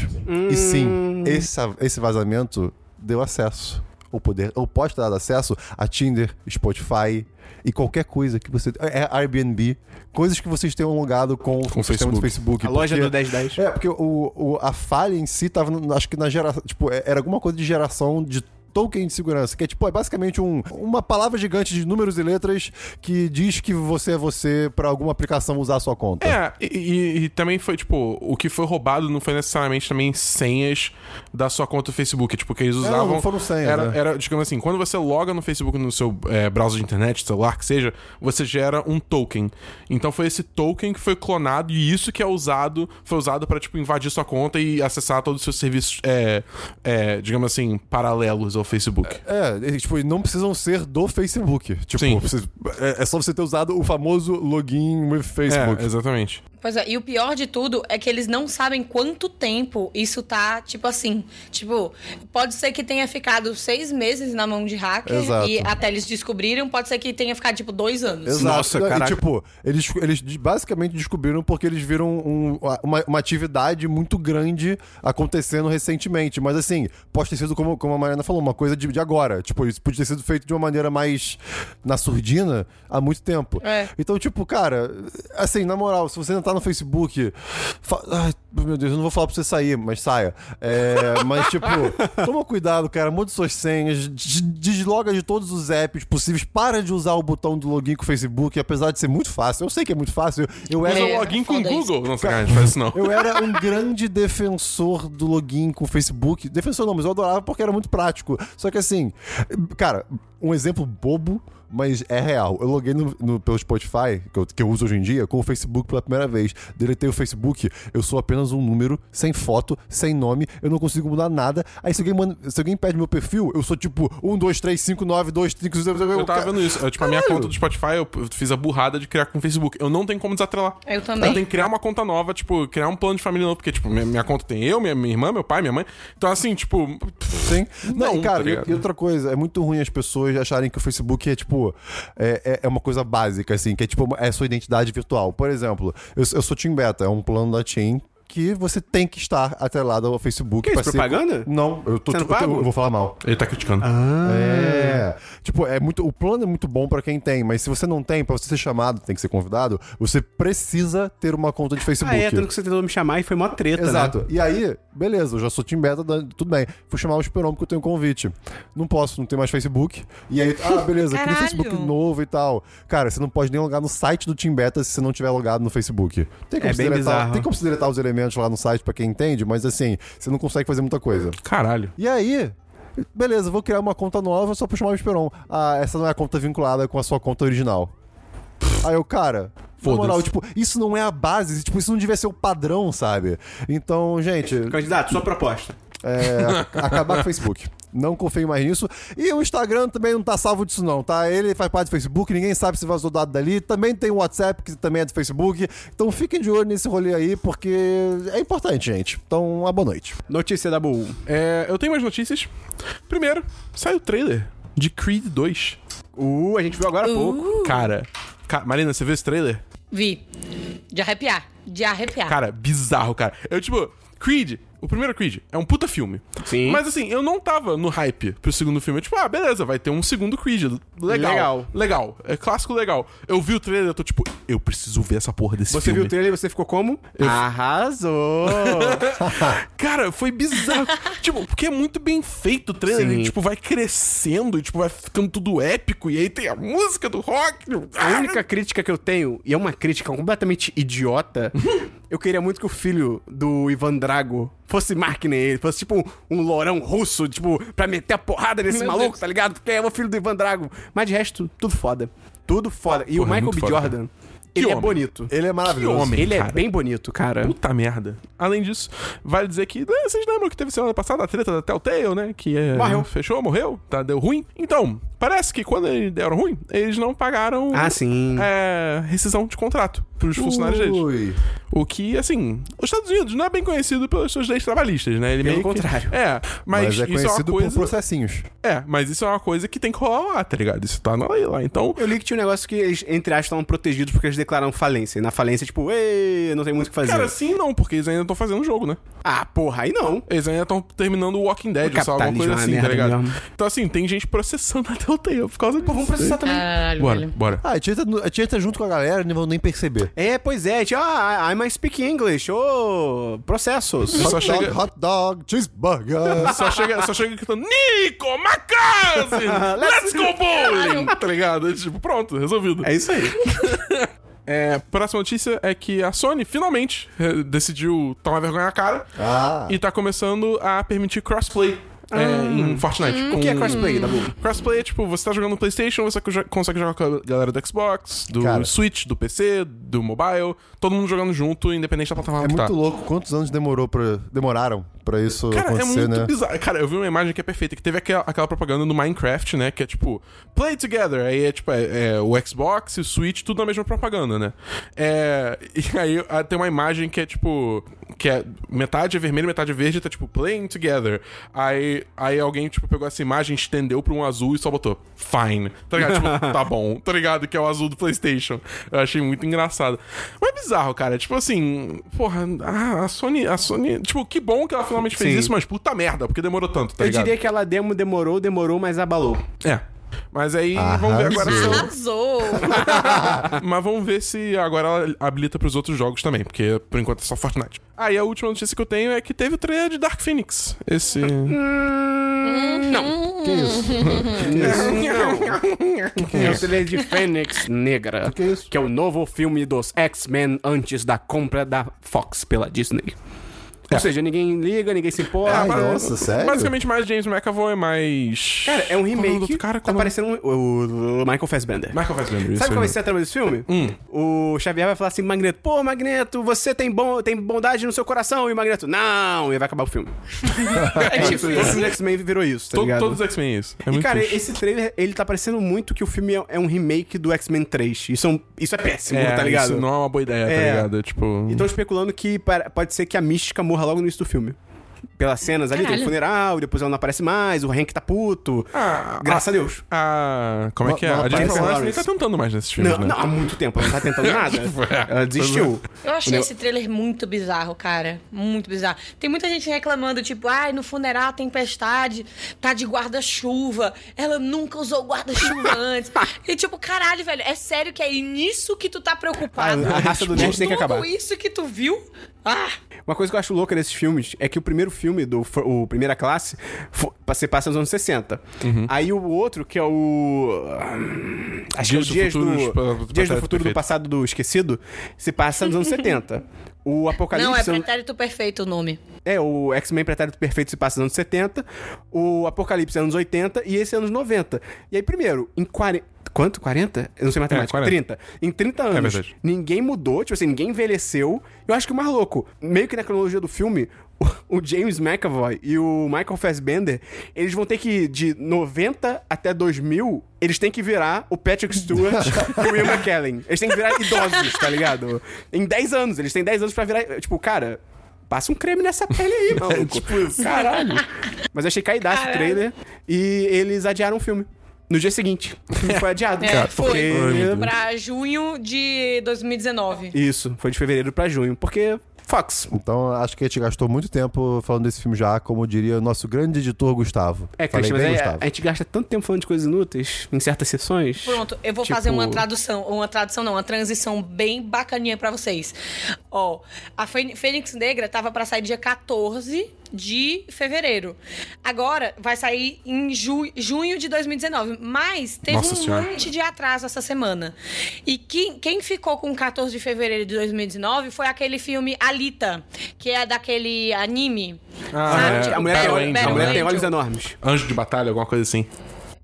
E sim, esse, esse vazamento deu acesso. Ou, poder, ou pode ter dado acesso a Tinder, Spotify e qualquer coisa que você. É Airbnb. Coisas que vocês tenham logado com, Com o sistema do Facebook. Facebook. A loja porque- do 1010. é, porque o, o- a falha em si tava, no- acho que na geração. Tipo, é- era alguma coisa de geração de token de segurança, que é tipo, é basicamente um, uma palavra gigante de números e letras que diz que você é você pra alguma aplicação usar a sua conta. É, e, e- também foi, tipo, o que foi roubado não foi necessariamente também senhas da sua conta do Facebook. Tipo, que eles usavam. não foram senhas, Era, né? era, digamos assim, quando você loga no Facebook no seu é, browser de internet, celular, que seja, você gera um token. Então foi esse token que foi clonado e isso que é usado, foi usado pra, tipo, invadir sua conta e acessar todos os seus serviços, é, é, digamos assim, paralelos Facebook. É, e, tipo, não precisam ser do Facebook. Tipo, Sim. você- é, é só você ter usado o famoso login with Facebook. É, exatamente. Pois é, e o pior de tudo é que eles não sabem quanto tempo isso tá, tipo assim. Tipo, pode ser que tenha ficado seis meses na mão de hacker Exato. e até eles descobriram, pode ser que tenha ficado, tipo, dois anos. Exato. Nossa, E, caraca. tipo, eles, eles basicamente descobriram porque eles viram um- uma, uma atividade muito grande acontecendo recentemente. Mas assim, pode ter sido, como, como a Mariana falou, uma coisa de, de agora. Tipo, isso podia ter sido feito de uma maneira mais na surdina há muito tempo. É. Então, tipo, cara, assim, na moral, se você não tá no Facebook. fa- Ai, meu Deus, eu não vou falar pra você sair, mas saia. É, mas, tipo, toma cuidado, cara. Mude suas senhas, des- desloga de todos os apps possíveis. Para de usar o botão do login com o Facebook, apesar de ser muito fácil. Eu sei que é muito fácil. Eu era. É. Login com o foda isso. Google. Não, sacanagem, faz isso não. Eu era um grande defensor do login com o Facebook. Defensor não, mas eu adorava porque era muito prático. Só que assim, cara, um exemplo bobo, mas é real. Eu loguei no, no- pelo Spotify, que eu, que eu uso hoje em dia, com o Facebook pela primeira vez. Deletei o Facebook, eu sou apenas um número, sem foto, sem nome, eu não consigo mudar nada. Aí se alguém, manda- se alguém pede meu perfil, eu sou tipo 1, 2, 3, 5, 9, 2, 5, 6, Eu tava vendo isso. Eu, tipo, a minha conta do Spotify, eu fiz a burrada de criar com o Facebook. Eu não tenho como desatrelar. Eu também. Eu tenho que criar uma conta nova, tipo, criar um plano de família novo, porque, tipo, minha, minha conta tem eu, minha, minha irmã, meu pai, minha mãe. Então, assim, tipo. Sim. Não, Não, e, cara, tá e, e outra coisa, é muito ruim as pessoas acharem que o Facebook é tipo. É, é- é uma coisa básica, assim, que é tipo, é sua identidade virtual. Por exemplo, eu, eu sou Team Beta, é um plano da Team que você tem que estar atrelado ao Facebook. Que isso, ser- propaganda? Não, eu tô, não eu vou falar mal. Ele tá criticando. É. Tipo, é muito. O plano é muito bom pra quem tem, mas se você não tem, pra você ser chamado, tem que ser convidado, você precisa ter uma conta de Ah, Facebook. é, tanto que você tentou me chamar e foi mó treta, Exato. né? E aí, beleza, eu já sou Team Beta, tudo bem. Fui chamar o Esperon porque eu tenho um convite. Não posso, não tem mais Facebook. E aí, ah, beleza, aqui no Caralho. Facebook novo e tal. Cara, você não pode nem logar no site do Team Beta se você não tiver logado no Facebook. Tem como, É se bem deletar, tem como se deletar os elementos lá no site pra quem entende, mas assim, você não consegue fazer muita coisa. Caralho. E aí, beleza, vou criar uma conta nova só pra chamar o Esperon. Ah, essa não é a conta vinculada com a sua conta original. Aí eu, cara, na moral, tipo, isso não é a base, tipo, isso não devia ser o padrão, sabe? Então, gente, Candidato, sua proposta. é, acabar com o Facebook. Não confio mais nisso. E o Instagram também não tá salvo disso, não, tá? Ele faz parte do Facebook, ninguém sabe se vazou dado dali. Também tem o WhatsApp, que também é do Facebook. Então fiquem de olho nesse rolê aí, porque é importante, gente. Então, uma boa noite. Notícia da Bull. É, eu tenho mais notícias. Primeiro, saiu o trailer de Creed 2. Uh, a gente viu agora há pouco. Cara, ca- Marina, você viu esse trailer? Vi. De arrepiar. De arrepiar. Cara, bizarro, cara. Eu, tipo, Creed, o primeiro Creed, é um puta filme. Sim. Mas assim, eu não tava no hype pro segundo filme. Eu, tipo, ah, beleza, vai ter um segundo Creed. Legal. Legal. Legal. É clássico legal. Eu vi o trailer, eu tô tipo, eu preciso ver essa porra desse Você filme. viu o trailer e você ficou como? Arrasou! Cara, foi bizarro. tipo, porque é muito bem feito o trailer. Sim. Ele, tipo, vai crescendo e, tipo, vai ficando tudo épico. E aí tem a música do rock. A única crítica que eu tenho, e é uma crítica completamente idiota, eu queria muito que o filho do Ivan Drago fosse Mark nem ele, fosse tipo um, um lourão russo, tipo, pra meter a porrada nesse Meu maluco, Deus. tá ligado? Porque é o filho do Ivan Drago. Mas de resto, tudo foda. Tudo foda. E o Porra, é Michael B. foda, Jordan, ele é homem. bonito. Ele é maravilhoso. Que homem. Ele cara. é bem bonito, cara. Puta merda. Além disso, vale dizer que. né, Vocês lembram que teve semana passada a treta da Telltale, né? Que é, Morreu. Fechou, morreu, tá, deu ruim. Então, parece que quando eles deram ruim, eles não pagaram. Ah, sim. É, rescisão de contrato pros funcionários deles. Ui. O que, assim, os Estados Unidos não é bem conhecido pelas suas leis trabalhistas, né? Ele Pelo meio que- contrário. É, mas, Mas, é isso é uma conhecido coisa. por processinhos. É, mas isso é uma coisa que tem que rolar lá, tá ligado? Isso tá na lei lá. Então, Eu li que tinha um negócio que eles, entre aspas, estavam protegidos porque eles declararam falência. E na falência, tipo, ei, não tem muito o que fazer. cara, sim não, porque eles ainda estão fazendo o jogo, né? Ah, porra, aí não. Eles ainda estão terminando o Walking Dead, O ou alguma coisa é assim, tá ligado? mesmo. Então, assim, tem gente processando a Telltale por causa disso. Vamos processar também. Caralho, Bora, velho. bora. Ah, a tia, tá, a tia tá junto com a galera não vão nem perceber. É, pois é. Tipo, ah, I might speak English. Ô, processos. Só hot chega- dog, hot dog, cheeseburger. Só chega, só chega gritando, Nico, Macase! Let's go bowling! Tá ligado? Tipo, pronto, resolvido. É isso aí. É, próxima notícia é que a Sony finalmente eh, decidiu tomar vergonha na cara ah. e tá começando a permitir crossplay. É, em Fortnite. O que é crossplay, Dabu? Crossplay é tipo, você tá jogando no PlayStation, você co- consegue jogar com a galera do Xbox, do Cara. Switch, do PC, do mobile, todo mundo jogando junto, independente da plataforma É que tá. muito louco. Quantos anos demorou pra, demoraram pra isso Cara, é acontecer, muito né? bizarro. Cara, eu vi uma imagem que é perfeita, que teve aquela, aquela propaganda no Minecraft, né? Que é tipo, play together. Aí é tipo, é, é o Xbox e o Switch, tudo na mesma propaganda, né? É, e aí ah, tem uma imagem que é tipo. Que é metade é vermelho, metade é verde, tá tipo, playing together. Aí, aí alguém, tipo, pegou essa imagem, estendeu pra um azul e só botou fine. Tá ligado? Tipo, tá bom, tá ligado? Que é o azul do PlayStation. Eu achei muito engraçado. Mas é bizarro, cara. Tipo assim, porra, a, Sony, a Sony. Tipo, que bom que ela finalmente fez Sim. isso, mas puta merda, porque demorou tanto, tá Eu ligado? diria que ela demo demorou, demorou, mas abalou. É. Mas aí vamos ver agora se. Arrasou! Mas vamos ver se agora ela habilita pros outros jogos também, porque por enquanto é só Fortnite. Ah, e a última notícia que eu tenho é que teve o trailer de Dark Phoenix. Esse. Não. Que isso? É o trailer de Fênix Negra. que é isso? Que é o novo filme dos X-Men antes da compra da Fox pela Disney. Ou seja, ninguém liga, ninguém se importa. Ai, mas- nossa, sério? Basicamente mais James McAvoy, mais. Cara, é um Qual o nome do remake. outro cara? tá Qual o nome? parecendo um- o, o Michael Fassbender. Michael Fassbender. isso Sabe qual vai aí. ser a trama desse filme? Hum. O Xavier vai falar assim, Magneto, pô, Magneto, você tem, bom, tem bondade no seu coração. E o Magneto, não, e vai acabar o filme. é tipo, todos os X-Men virou isso, tá To- ligado? Todos os X-Men é isso. É E, muito cara, triste. esse trailer, ele tá parecendo muito que o filme é, é um remake do X-Men 3. Isso é, um- isso é péssimo, é, tá ligado? Isso não é uma boa ideia, tá É. ligado? Tipo. Então especulando que para- pode ser que a mística morra logo no início do filme. Pelas cenas ali, tem Caralho. o funeral, depois ela não aparece mais, o Hank tá puto. Ah, Graças a Deus. a. Como é Não- que é? não a Jennifer aparece Lawrence nem Lawrence. tá tentando mais nesses filmes, Não, né? não, há muito tempo, ela não tá tentando nada. Ela desistiu. Eu achei esse trailer muito bizarro, cara. Muito bizarro. Tem muita gente reclamando, tipo, ai, no funeral a tempestade tá de guarda-chuva. Ela nunca usou guarda-chuva antes. E tipo, caralho, velho, é sério que é nisso que tu tá preocupado? A- a raça do nerd tem que tudo acabar. isso que tu viu? Ah! Uma coisa que eu acho louca desses filmes é que o primeiro filme, do o Primeira Classe, se passa nos anos 60. Uhum. Aí o outro, que é o. Acho que é o Dias do Dias do, Futuro, do Dias do Futuro do Perfeito. Passado do Esquecido, se passa nos anos 70. O Apocalipse. Não, é pretérito perfeito o nome. É, o X-Men Pretérito Perfeito se passa nos anos 70, o Apocalipse é anos 80 e esse é anos 90. E aí, primeiro, em 40. Quanto? 40? Eu não sei matemática. 40. 30. Em 30 anos, verdade. ninguém mudou, tipo assim, ninguém envelheceu. Eu acho que o mais louco, meio que na cronologia do filme, o, James McAvoy e o Michael Fassbender, eles vão ter que, de 90 até 2000, eles têm que virar o Patrick Stewart e o Ian McKellen. Eles têm que virar idosos, tá ligado? Em 10 anos, eles têm 10 anos pra virar, tipo, cara... Passa um creme nessa pele aí, maluco. tipo isso. Caralho. Mas eu achei caidaço o trailer e eles adiaram o filme. No dia seguinte. Foi adiado. É, foi. porque... Pra junho de 2019. Isso, foi de fevereiro pra junho. Porque Fox. Então acho que a gente gastou muito tempo falando desse filme já, como diria o nosso grande editor Gustavo. É, Falei Christian, mas Gustavo. a, a gente gasta tanto tempo falando de coisas inúteis em certas sessões. Pronto, eu vou Tipo- fazer uma tradução, uma tradução não, uma transição bem bacaninha pra vocês. Ó, a Fê- Fênix Negra tava pra sair dia 14 de fevereiro. Agora vai sair em ju- junho de 2019, mas teve Nossa um Senhora. monte de atraso essa semana. E quem, quem ficou com 14 de fevereiro de 2019 foi aquele filme Alita, que é daquele anime. Ah, é. A mulher, Battle tem, Angel, a mulher tem olhos enormes. Anjo de batalha, alguma coisa assim.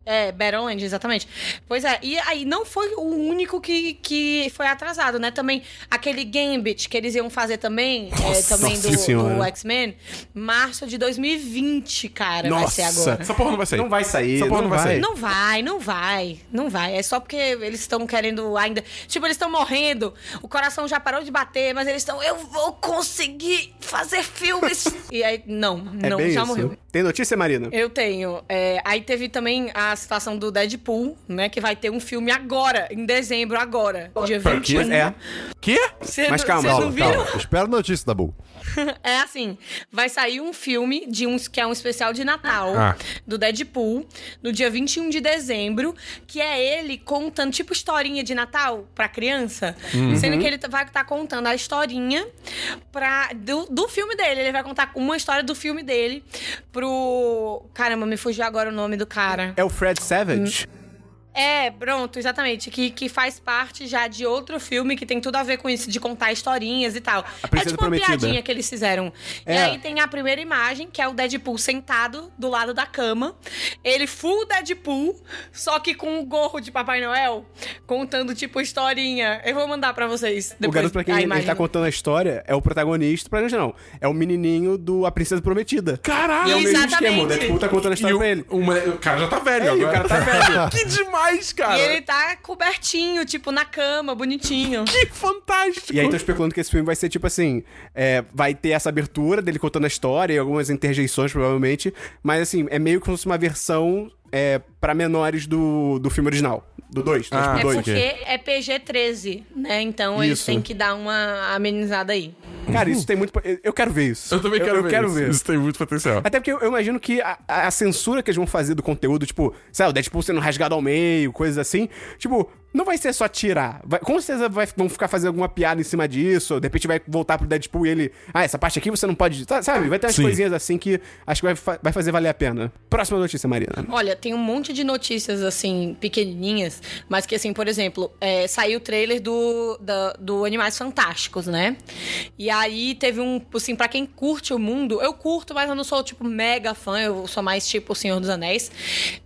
É, Battleland, exatamente. Pois é, e aí não foi o único que, que foi atrasado, né? Também aquele Gambit que eles iam fazer também, é, também nossa do, do X-Men, março de 2020, cara, vai Nossa. ser agora. Essa porra não vai sair. Não vai sair, Essa porra não não vai vai. sair. Não vai, não vai, não vai. É só porque eles estão querendo ainda. Tipo, eles estão morrendo, o coração já parou de bater, mas eles estão. Eu vou conseguir fazer filmes. e aí, não, É não, bem já isso. morreu. Tem notícia, Marina? Eu tenho. É, aí teve também a situação do Deadpool, né? Que vai ter um filme agora, em dezembro, agora. Dia Pra 21. quê? É. Quê? Cê Mas calma, calma, não viram? Calma, espera a notícia da Bull. É assim, vai sair um filme de uns que é um especial de Natal Ah. do Deadpool no dia 21 de dezembro, que é ele contando tipo historinha de Natal pra criança, sendo que ele tá- vai estar contando a historinha pra, do, do filme dele. Ele vai contar uma história do filme dele pro. Caramba, me fugiu agora o nome do cara. É o Fred Savage. Mm. É, pronto, exatamente. Que, que faz parte já de outro filme que tem tudo a ver com isso, de contar historinhas e tal. É Princesa tipo uma Prometida. piadinha que eles fizeram. E É. aí tem a primeira imagem, que é o Deadpool sentado do lado da cama. Ele full Deadpool, só que com um gorro de Papai Noel, contando tipo historinha. Eu vou mandar pra vocês O depois garoto pra quem a ele tá contando a história é o protagonista, pra gente não. É o menininho do A Princesa Prometida. Caralho! E é o mesmo Exatamente. esquema. O Deadpool tá contando a E história o, pra ele. o o cara já tá velho É, e o agora. cara tá velho. que demais, cara! E ele tá cobertinho, tipo, na cama, bonitinho. Que fantástico! E aí estão especulando que esse filme vai ser tipo assim: é, vai ter essa abertura dele contando a história e algumas interjeições, provavelmente. Mas assim, é meio como se fosse uma versão é, para menores do, do filme original. Do 2, Ah, É do 2. porque é PG-13, né? Então eles têm que dar uma amenizada aí. Cara, isso tem muito. Eu quero ver isso. Eu também quero eu ver quero isso. ver. Isso tem muito potencial. Até porque eu, eu imagino que a, a censura que eles vão fazer do conteúdo, tipo, sabe, o Deadpool sendo rasgado ao meio, coisas assim, tipo, não vai ser só tirar. Vai- com certeza vai- vão ficar fazendo alguma piada em cima disso, ou de repente vai voltar pro Deadpool e ele, ah, essa parte aqui você não pode. Sabe? Vai ter umas Sim. coisinhas assim que acho que vai, fa- vai fazer valer a pena. Próxima notícia, Marina. Olha, tem um monte de notícias, assim, pequenininhas, mas que, assim, por exemplo, é, saiu o trailer do, da- do Animais Fantásticos, né? E aí teve um, assim, pra quem curte o mundo, eu curto, mas eu não sou, tipo, mega fã, eu sou mais, tipo, o Senhor dos Anéis.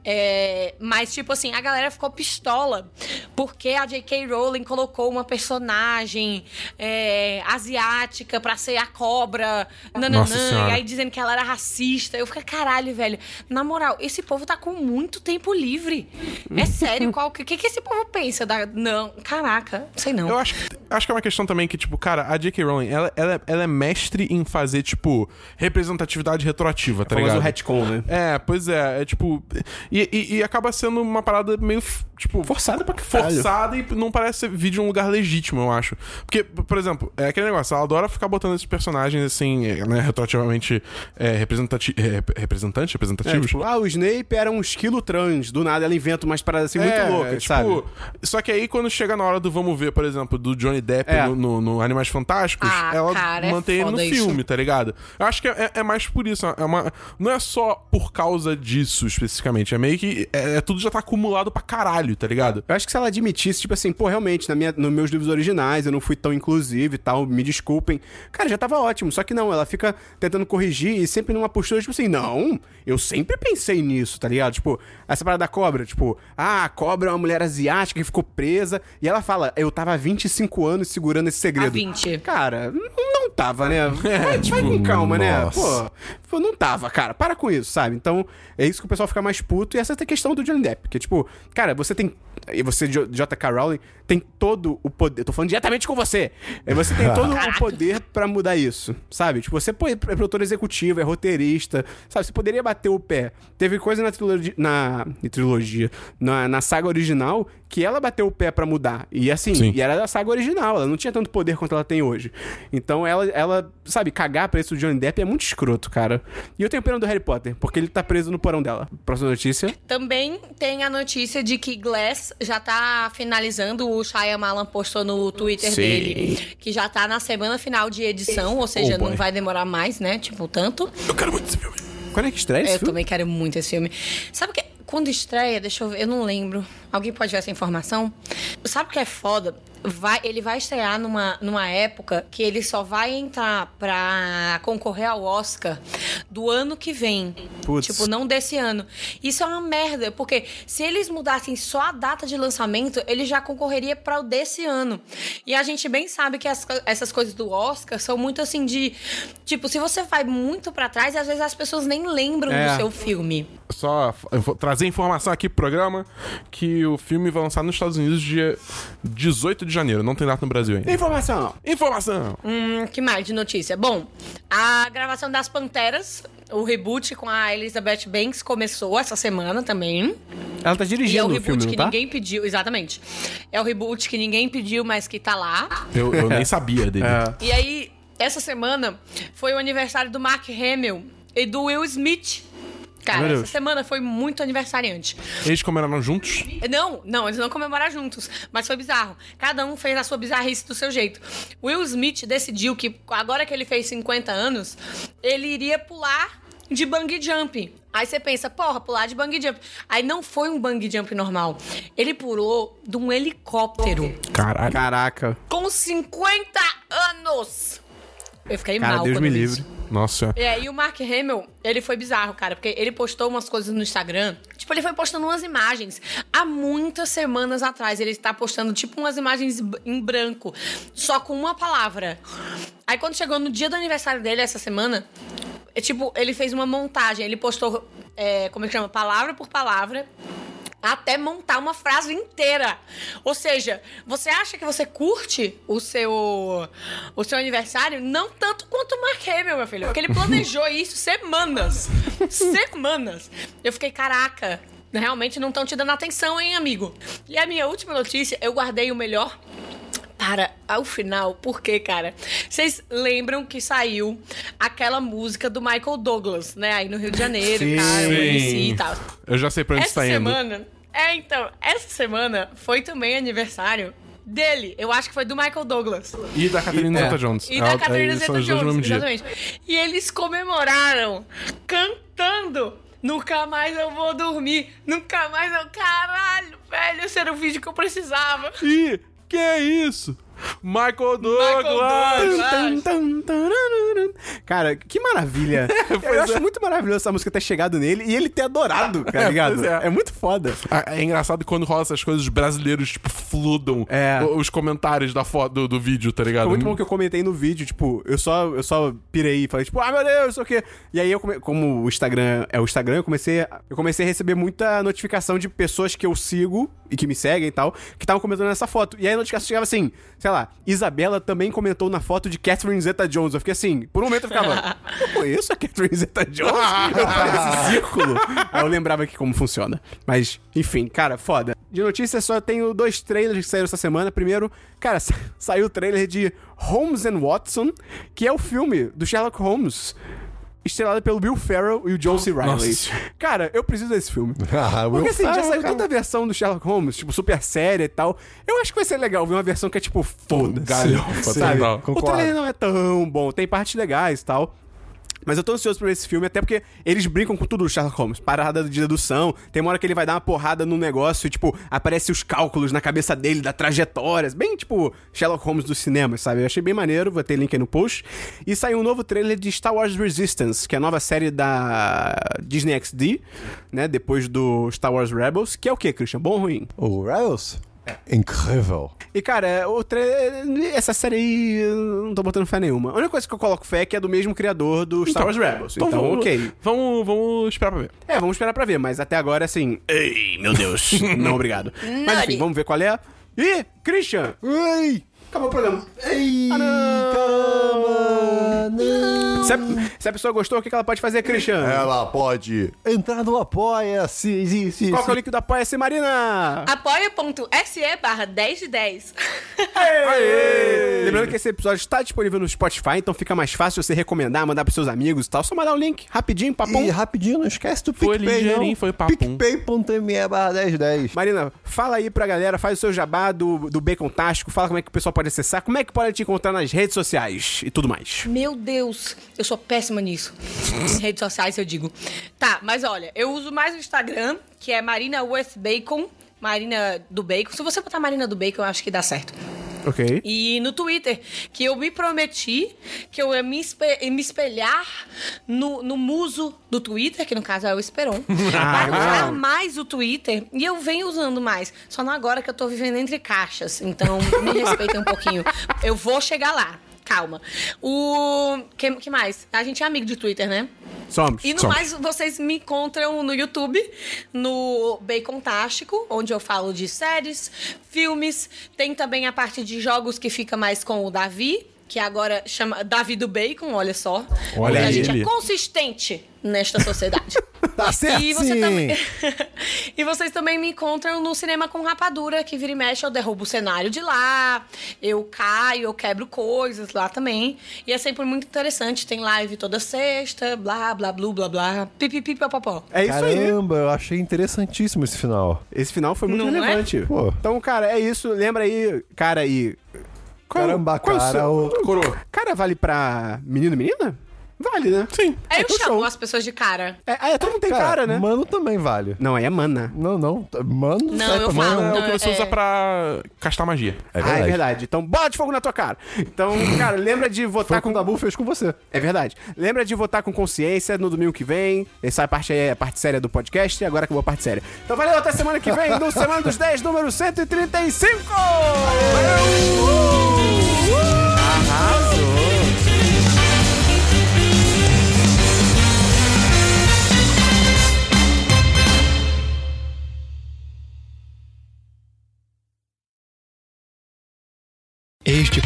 É, mas, tipo assim, a galera ficou pistola, porque a J.K. Rowling colocou uma personagem é, asiática pra ser a cobra, nananã, e aí dizendo que ela era racista. Eu fiquei, caralho, velho. Na moral, esse povo tá com muito tempo livre. É sério, qual que, que, que esse povo pensa? Da... Não, caraca, sei não. Eu acho, que- acho que é uma questão também que, tipo, cara, a J.K. Rowling, ela, ela, ela é mestre em fazer, tipo, representatividade retroativa, tá Famoso ligado? retcon, né? É, pois é, é tipo. E, e- e acaba sendo uma parada meio, tipo. Forçada pra caralho. Forçada e não parece vir de um lugar legítimo, eu acho. Porque, por exemplo, é aquele negócio, ela adora ficar botando esses personagens, assim, é, né, retroativamente é, representati é, rep- representantes, É, representativos. tipo, ah, o Snape era um esquilo trans. Do nada ela inventa umas paradas assim É, muito loucas, tipo, sabe? Só que aí quando chega na hora do vamos ver, por exemplo, do Johnny Depp É. no, no- no Animais Fantásticos, Ah, ela cara, é mantém ele no isso. filme, tá ligado? Eu acho que é, é mais por isso. É uma, não é só por causa disso especificamente. É meio que. É, é tudo já tá acumulado pra caralho, tá ligado? Eu acho que se ela admitisse, tipo assim, pô, realmente, na minha, nos meus livros originais eu não fui tão inclusivo e tal, me desculpem. Cara, já tava ótimo. Só que não, ela fica tentando corrigir e sempre numa postura, tipo assim, não, eu sempre pensei nisso, tá ligado? Tipo, essa parada da cobra, tipo, ah, a cobra é uma mulher asiática que ficou presa. E ela fala, eu tava há 25 anos segurando esse segredo. Há 20. Cara, não, tava, né? Vai, vai com calma, né? nossa. Pô, tipo, não tava, cara. Para com isso, sabe? Então, é isso que o pessoal fica mais puto. E essa é a questão do Johnny Depp. Que, tipo, cara, você tem. E você, J.K. Rowling, tem todo o poder. Eu tô falando diretamente com você. É, Você tem todo o poder pra mudar isso, sabe? Tipo, você pô, é produtor executivo, é roteirista, sabe? Você poderia bater o pé. Teve coisa na trilogia. Na, na trilogia. Na, na saga original que ela bateu o pé pra mudar. E assim, Sim. e era da saga original. Ela não tinha tanto poder quanto ela tem hoje. Então ela, ela sabe, cagar pra isso do Johnny Depp é muito escroto, cara. E eu tenho pena do Harry Potter, porque ele tá preso no porão dela. Próxima notícia. Também tem a notícia de que Glass já tá finalizando. O Shyamalan postou no Twitter Sim. dele que já tá na semana final de edição, ou seja, Oh, não vai demorar mais, né? Tipo, tanto. Eu quero muito esse filme. Quando é que estreia esse Eu filme? também quero muito esse filme. Sabe o que? Quando estreia, deixa eu ver, eu não lembro. Alguém pode ver essa informação? Sabe o que é foda? Vai, ele vai estrear numa, numa época que ele só vai entrar pra concorrer ao Oscar do ano que vem. Putz. Tipo, não desse ano. Isso é uma merda, porque se eles mudassem só a data de lançamento, ele já concorreria para o desse ano. E a gente bem sabe que as essas coisas do Oscar são muito assim de. Tipo, se você vai muito pra trás, às vezes as pessoas nem lembram É. do seu filme. Só trazer informação aqui pro programa que o filme vai lançar nos Estados Unidos dia 18 de janeiro. Não tem data no Brasil ainda. Informação. Informação! Hum, que mais de notícia? Bom, a gravação das Panteras, o reboot com a Elizabeth Banks começou essa semana também. Ela tá E é dirigindo o o reboot filme, que tá? ninguém pediu, exatamente. É o reboot que ninguém pediu, mas que tá lá. Eu, eu nem sabia dele. É. E aí, essa semana foi o aniversário do Mark Hamill e do Will Smith. Cara, essa semana foi muito aniversariante. Eles comemoraram juntos? Não, não, eles não comemoraram juntos, mas foi bizarro. Cada um fez a sua bizarrice do seu jeito. Will Smith decidiu que agora que ele fez 50 anos, ele iria pular de bungee jump. Aí você pensa, porra, pular de bungee jump. Aí não foi um bungee jump normal. Ele pulou de um helicóptero. Caraca. com 50 anos. Eu fiquei Cara, mal Deus quando me livre. Nossa. É, e o Mark Hamill, ele foi bizarro, cara, porque ele postou umas coisas no Instagram. Tipo, ele foi postando umas imagens. Há muitas semanas atrás, ele está postando, tipo, umas imagens em branco, só com uma palavra. Aí, quando chegou no dia do aniversário dele, essa semana, é, tipo, ele fez uma montagem. Ele postou, é, como é que chama? Palavra por palavra até montar uma frase inteira. Ou seja, você acha que você curte o seu o seu aniversário não tanto quanto o Mark Hamill, meu filho, porque ele planejou isso semanas. semanas. Eu fiquei, caraca, realmente não estão te dando atenção, hein, amigo? E a minha última notícia, eu guardei o melhor para ao final, porque, cara, vocês lembram que saiu aquela música do Michael Douglas, né, aí no Rio de Janeiro, Sim. cara, MC Sim. e tal. Eu já sei pra onde Essa está indo. É, então, essa semana foi também aniversário dele. Eu acho que foi do Michael Douglas. E da Catherine É. Zeta-Jones. E da Ela- Catherine eles são Zeta os dois no Jones. mesmo dia. Exatamente. E eles comemoraram cantando. Nunca mais eu vou dormir. Nunca mais eu. Caralho, velho. Esse era o vídeo que eu precisava. Ih, que é isso? Michael Douglas! Douglas. Tum, tararara. Cara, que maravilha. eu acho muito maravilhoso essa música ter chegado nele e ele ter adorado, tá É, ligado? é. É. muito foda. Ah, É engraçado quando rola essas coisas, os brasileiros, tipo, fludam É. os comentários da foto do, do vídeo, tá ligado? Foi muito bom que eu comentei no vídeo, tipo, eu só, eu só pirei e falei, tipo, ah, meu Deus, não sei o quê. E aí, eu come... como o Instagram é o Instagram, eu comecei, a- eu comecei a receber muita notificação de pessoas que eu sigo e que me seguem e tal, que estavam comentando nessa foto. E aí a notificação chegava assim, sei lá, Isabela também comentou na foto de Catherine Zeta-Jones. Eu fiquei assim, por um momento eu ficava, eu conheço a Catherine Zeta-Jones? eu esse círculo. Aí eu lembrava aqui como funciona. Mas, enfim, cara, foda. De notícia, só tenho dois trailers que saíram essa semana. Primeiro, cara, sa- saiu o trailer de Holmes and Watson, que é o filme do Sherlock Holmes. Estrelado pelo Will Ferrell e o John C. Reilly. Nossa. Cara, eu preciso desse filme. Ah, Porque Will assim, já Ferrell, saiu cara. tanta versão do Sherlock Holmes, tipo, super séria e tal. Eu acho que vai ser legal ver uma versão que é tipo, foda-se. galhofa sabe? total. O trailer não é tão bom, tem partes legais e tal. Mas eu tô ansioso pra ver esse filme, até porque eles brincam com tudo do Sherlock Holmes. Parada de dedução, tem uma hora que ele vai dar uma porrada no negócio e, tipo, aparece os cálculos na cabeça dele, da trajetória. Bem, tipo, Sherlock Holmes dos cinemas, sabe? Eu achei bem maneiro, vou ter link aí no post. E saiu um novo trailer de Star Wars Resistance, que é a nova série da Disney XD, né? Depois do Star Wars Rebels, que é o quê, Christian? Bom ou ruim? O Rebels? Incrível. E, cara, outra. Essa série aí, eu não tô botando fé nenhuma. A única coisa que eu coloco fé é que é do mesmo criador do Star Wars Rebels. Então, vamos, ok. Vamos, vamos esperar pra ver. É, vamos esperar pra ver, mas até agora, assim. Ei, meu Deus. não, obrigado. Mas enfim, vamos ver qual é. Ih, Christian! Ei! Acabou o programa. Ei! Não. Caramba! Não! Se a, se a pessoa gostou, o que ela pode fazer, Christian? Ela pode entrar no Apoia-se. Qual que é o link do Apoia-se, Marina? Apoia.se barra 10 de 10. Aê! Lembrando que esse episódio está disponível no Spotify, então fica mais fácil você recomendar, mandar pros seus amigos e tal. Só mandar o link rapidinho, papum. E rapidinho, não esquece do Foi PicPay, ligeirinho, não. foi papum. PicPay.me barra 1010. Marina, fala aí pra galera, faz o seu jabá do, do Bacon Tástico, fala como é que o pessoal pode acessar, como é que pode te encontrar nas redes sociais e tudo mais. Meu Deus, eu sou péssima nisso. em redes sociais eu digo. Tá, mas olha, eu uso mais o Instagram, que é Marina with Bacon. Marina do Bacon. Se você botar Marina do Bacon, eu acho que dá certo. Ok. E no Twitter, que eu me prometi que eu ia me, espe- me espelhar no, no muso do Twitter, que no caso é o Esperon, Ah, pra usar mais o Twitter. E eu venho usando mais. Só não agora que eu tô vivendo entre caixas. Então, me respeitem um pouquinho. Eu vou chegar lá. Calma. O. que, que mais? A gente é amigo de Twitter, né? Somos. E no Somos. mais, vocês me encontram no YouTube, no Bacon Tástico, onde eu falo de séries, filmes. Tem também a parte de jogos que fica mais com o Davi, que agora chama Davi do Bacon, olha só. Olha Porque a gente é consistente nesta sociedade. Tá certo, E, você sim. também... e vocês também me encontram no Cinema com Rapadura, que vira e mexe, eu derrubo o cenário de lá, eu caio, eu quebro coisas lá também. E é sempre muito interessante, tem live toda sexta, blá, blá, blá, blá, blá, pipipi, papapó. É isso aí. Caramba, eu achei interessantíssimo esse final. Esse final foi muito Não é? relevante. Pô. Então, cara, é isso. Lembra aí, cara aí. Qual- Caramba, qual é cara, o- Coroa. Cara, vale pra menino e menina? Vale, né? Sim. Aí eu então chamo show. as pessoas de cara. É, ah, é, todo mundo tem cara, né? Mano também vale. Não, aí é mana. Não, não. Mano, Não, sai eu pra- falo. É o que você é- usa pra castar magia. É Ah, verdade. é verdade. Então, bola de fogo na tua cara. Então, cara, lembra de votar com... o Dabu fez com você. É verdade. Lembra de votar com consciência no domingo que vem. Essa é a parte, aí é a parte séria do podcast e agora acabou a parte séria. Então valeu, até semana que vem, no Semana dos 10, número 135! Valeu! Arrasou!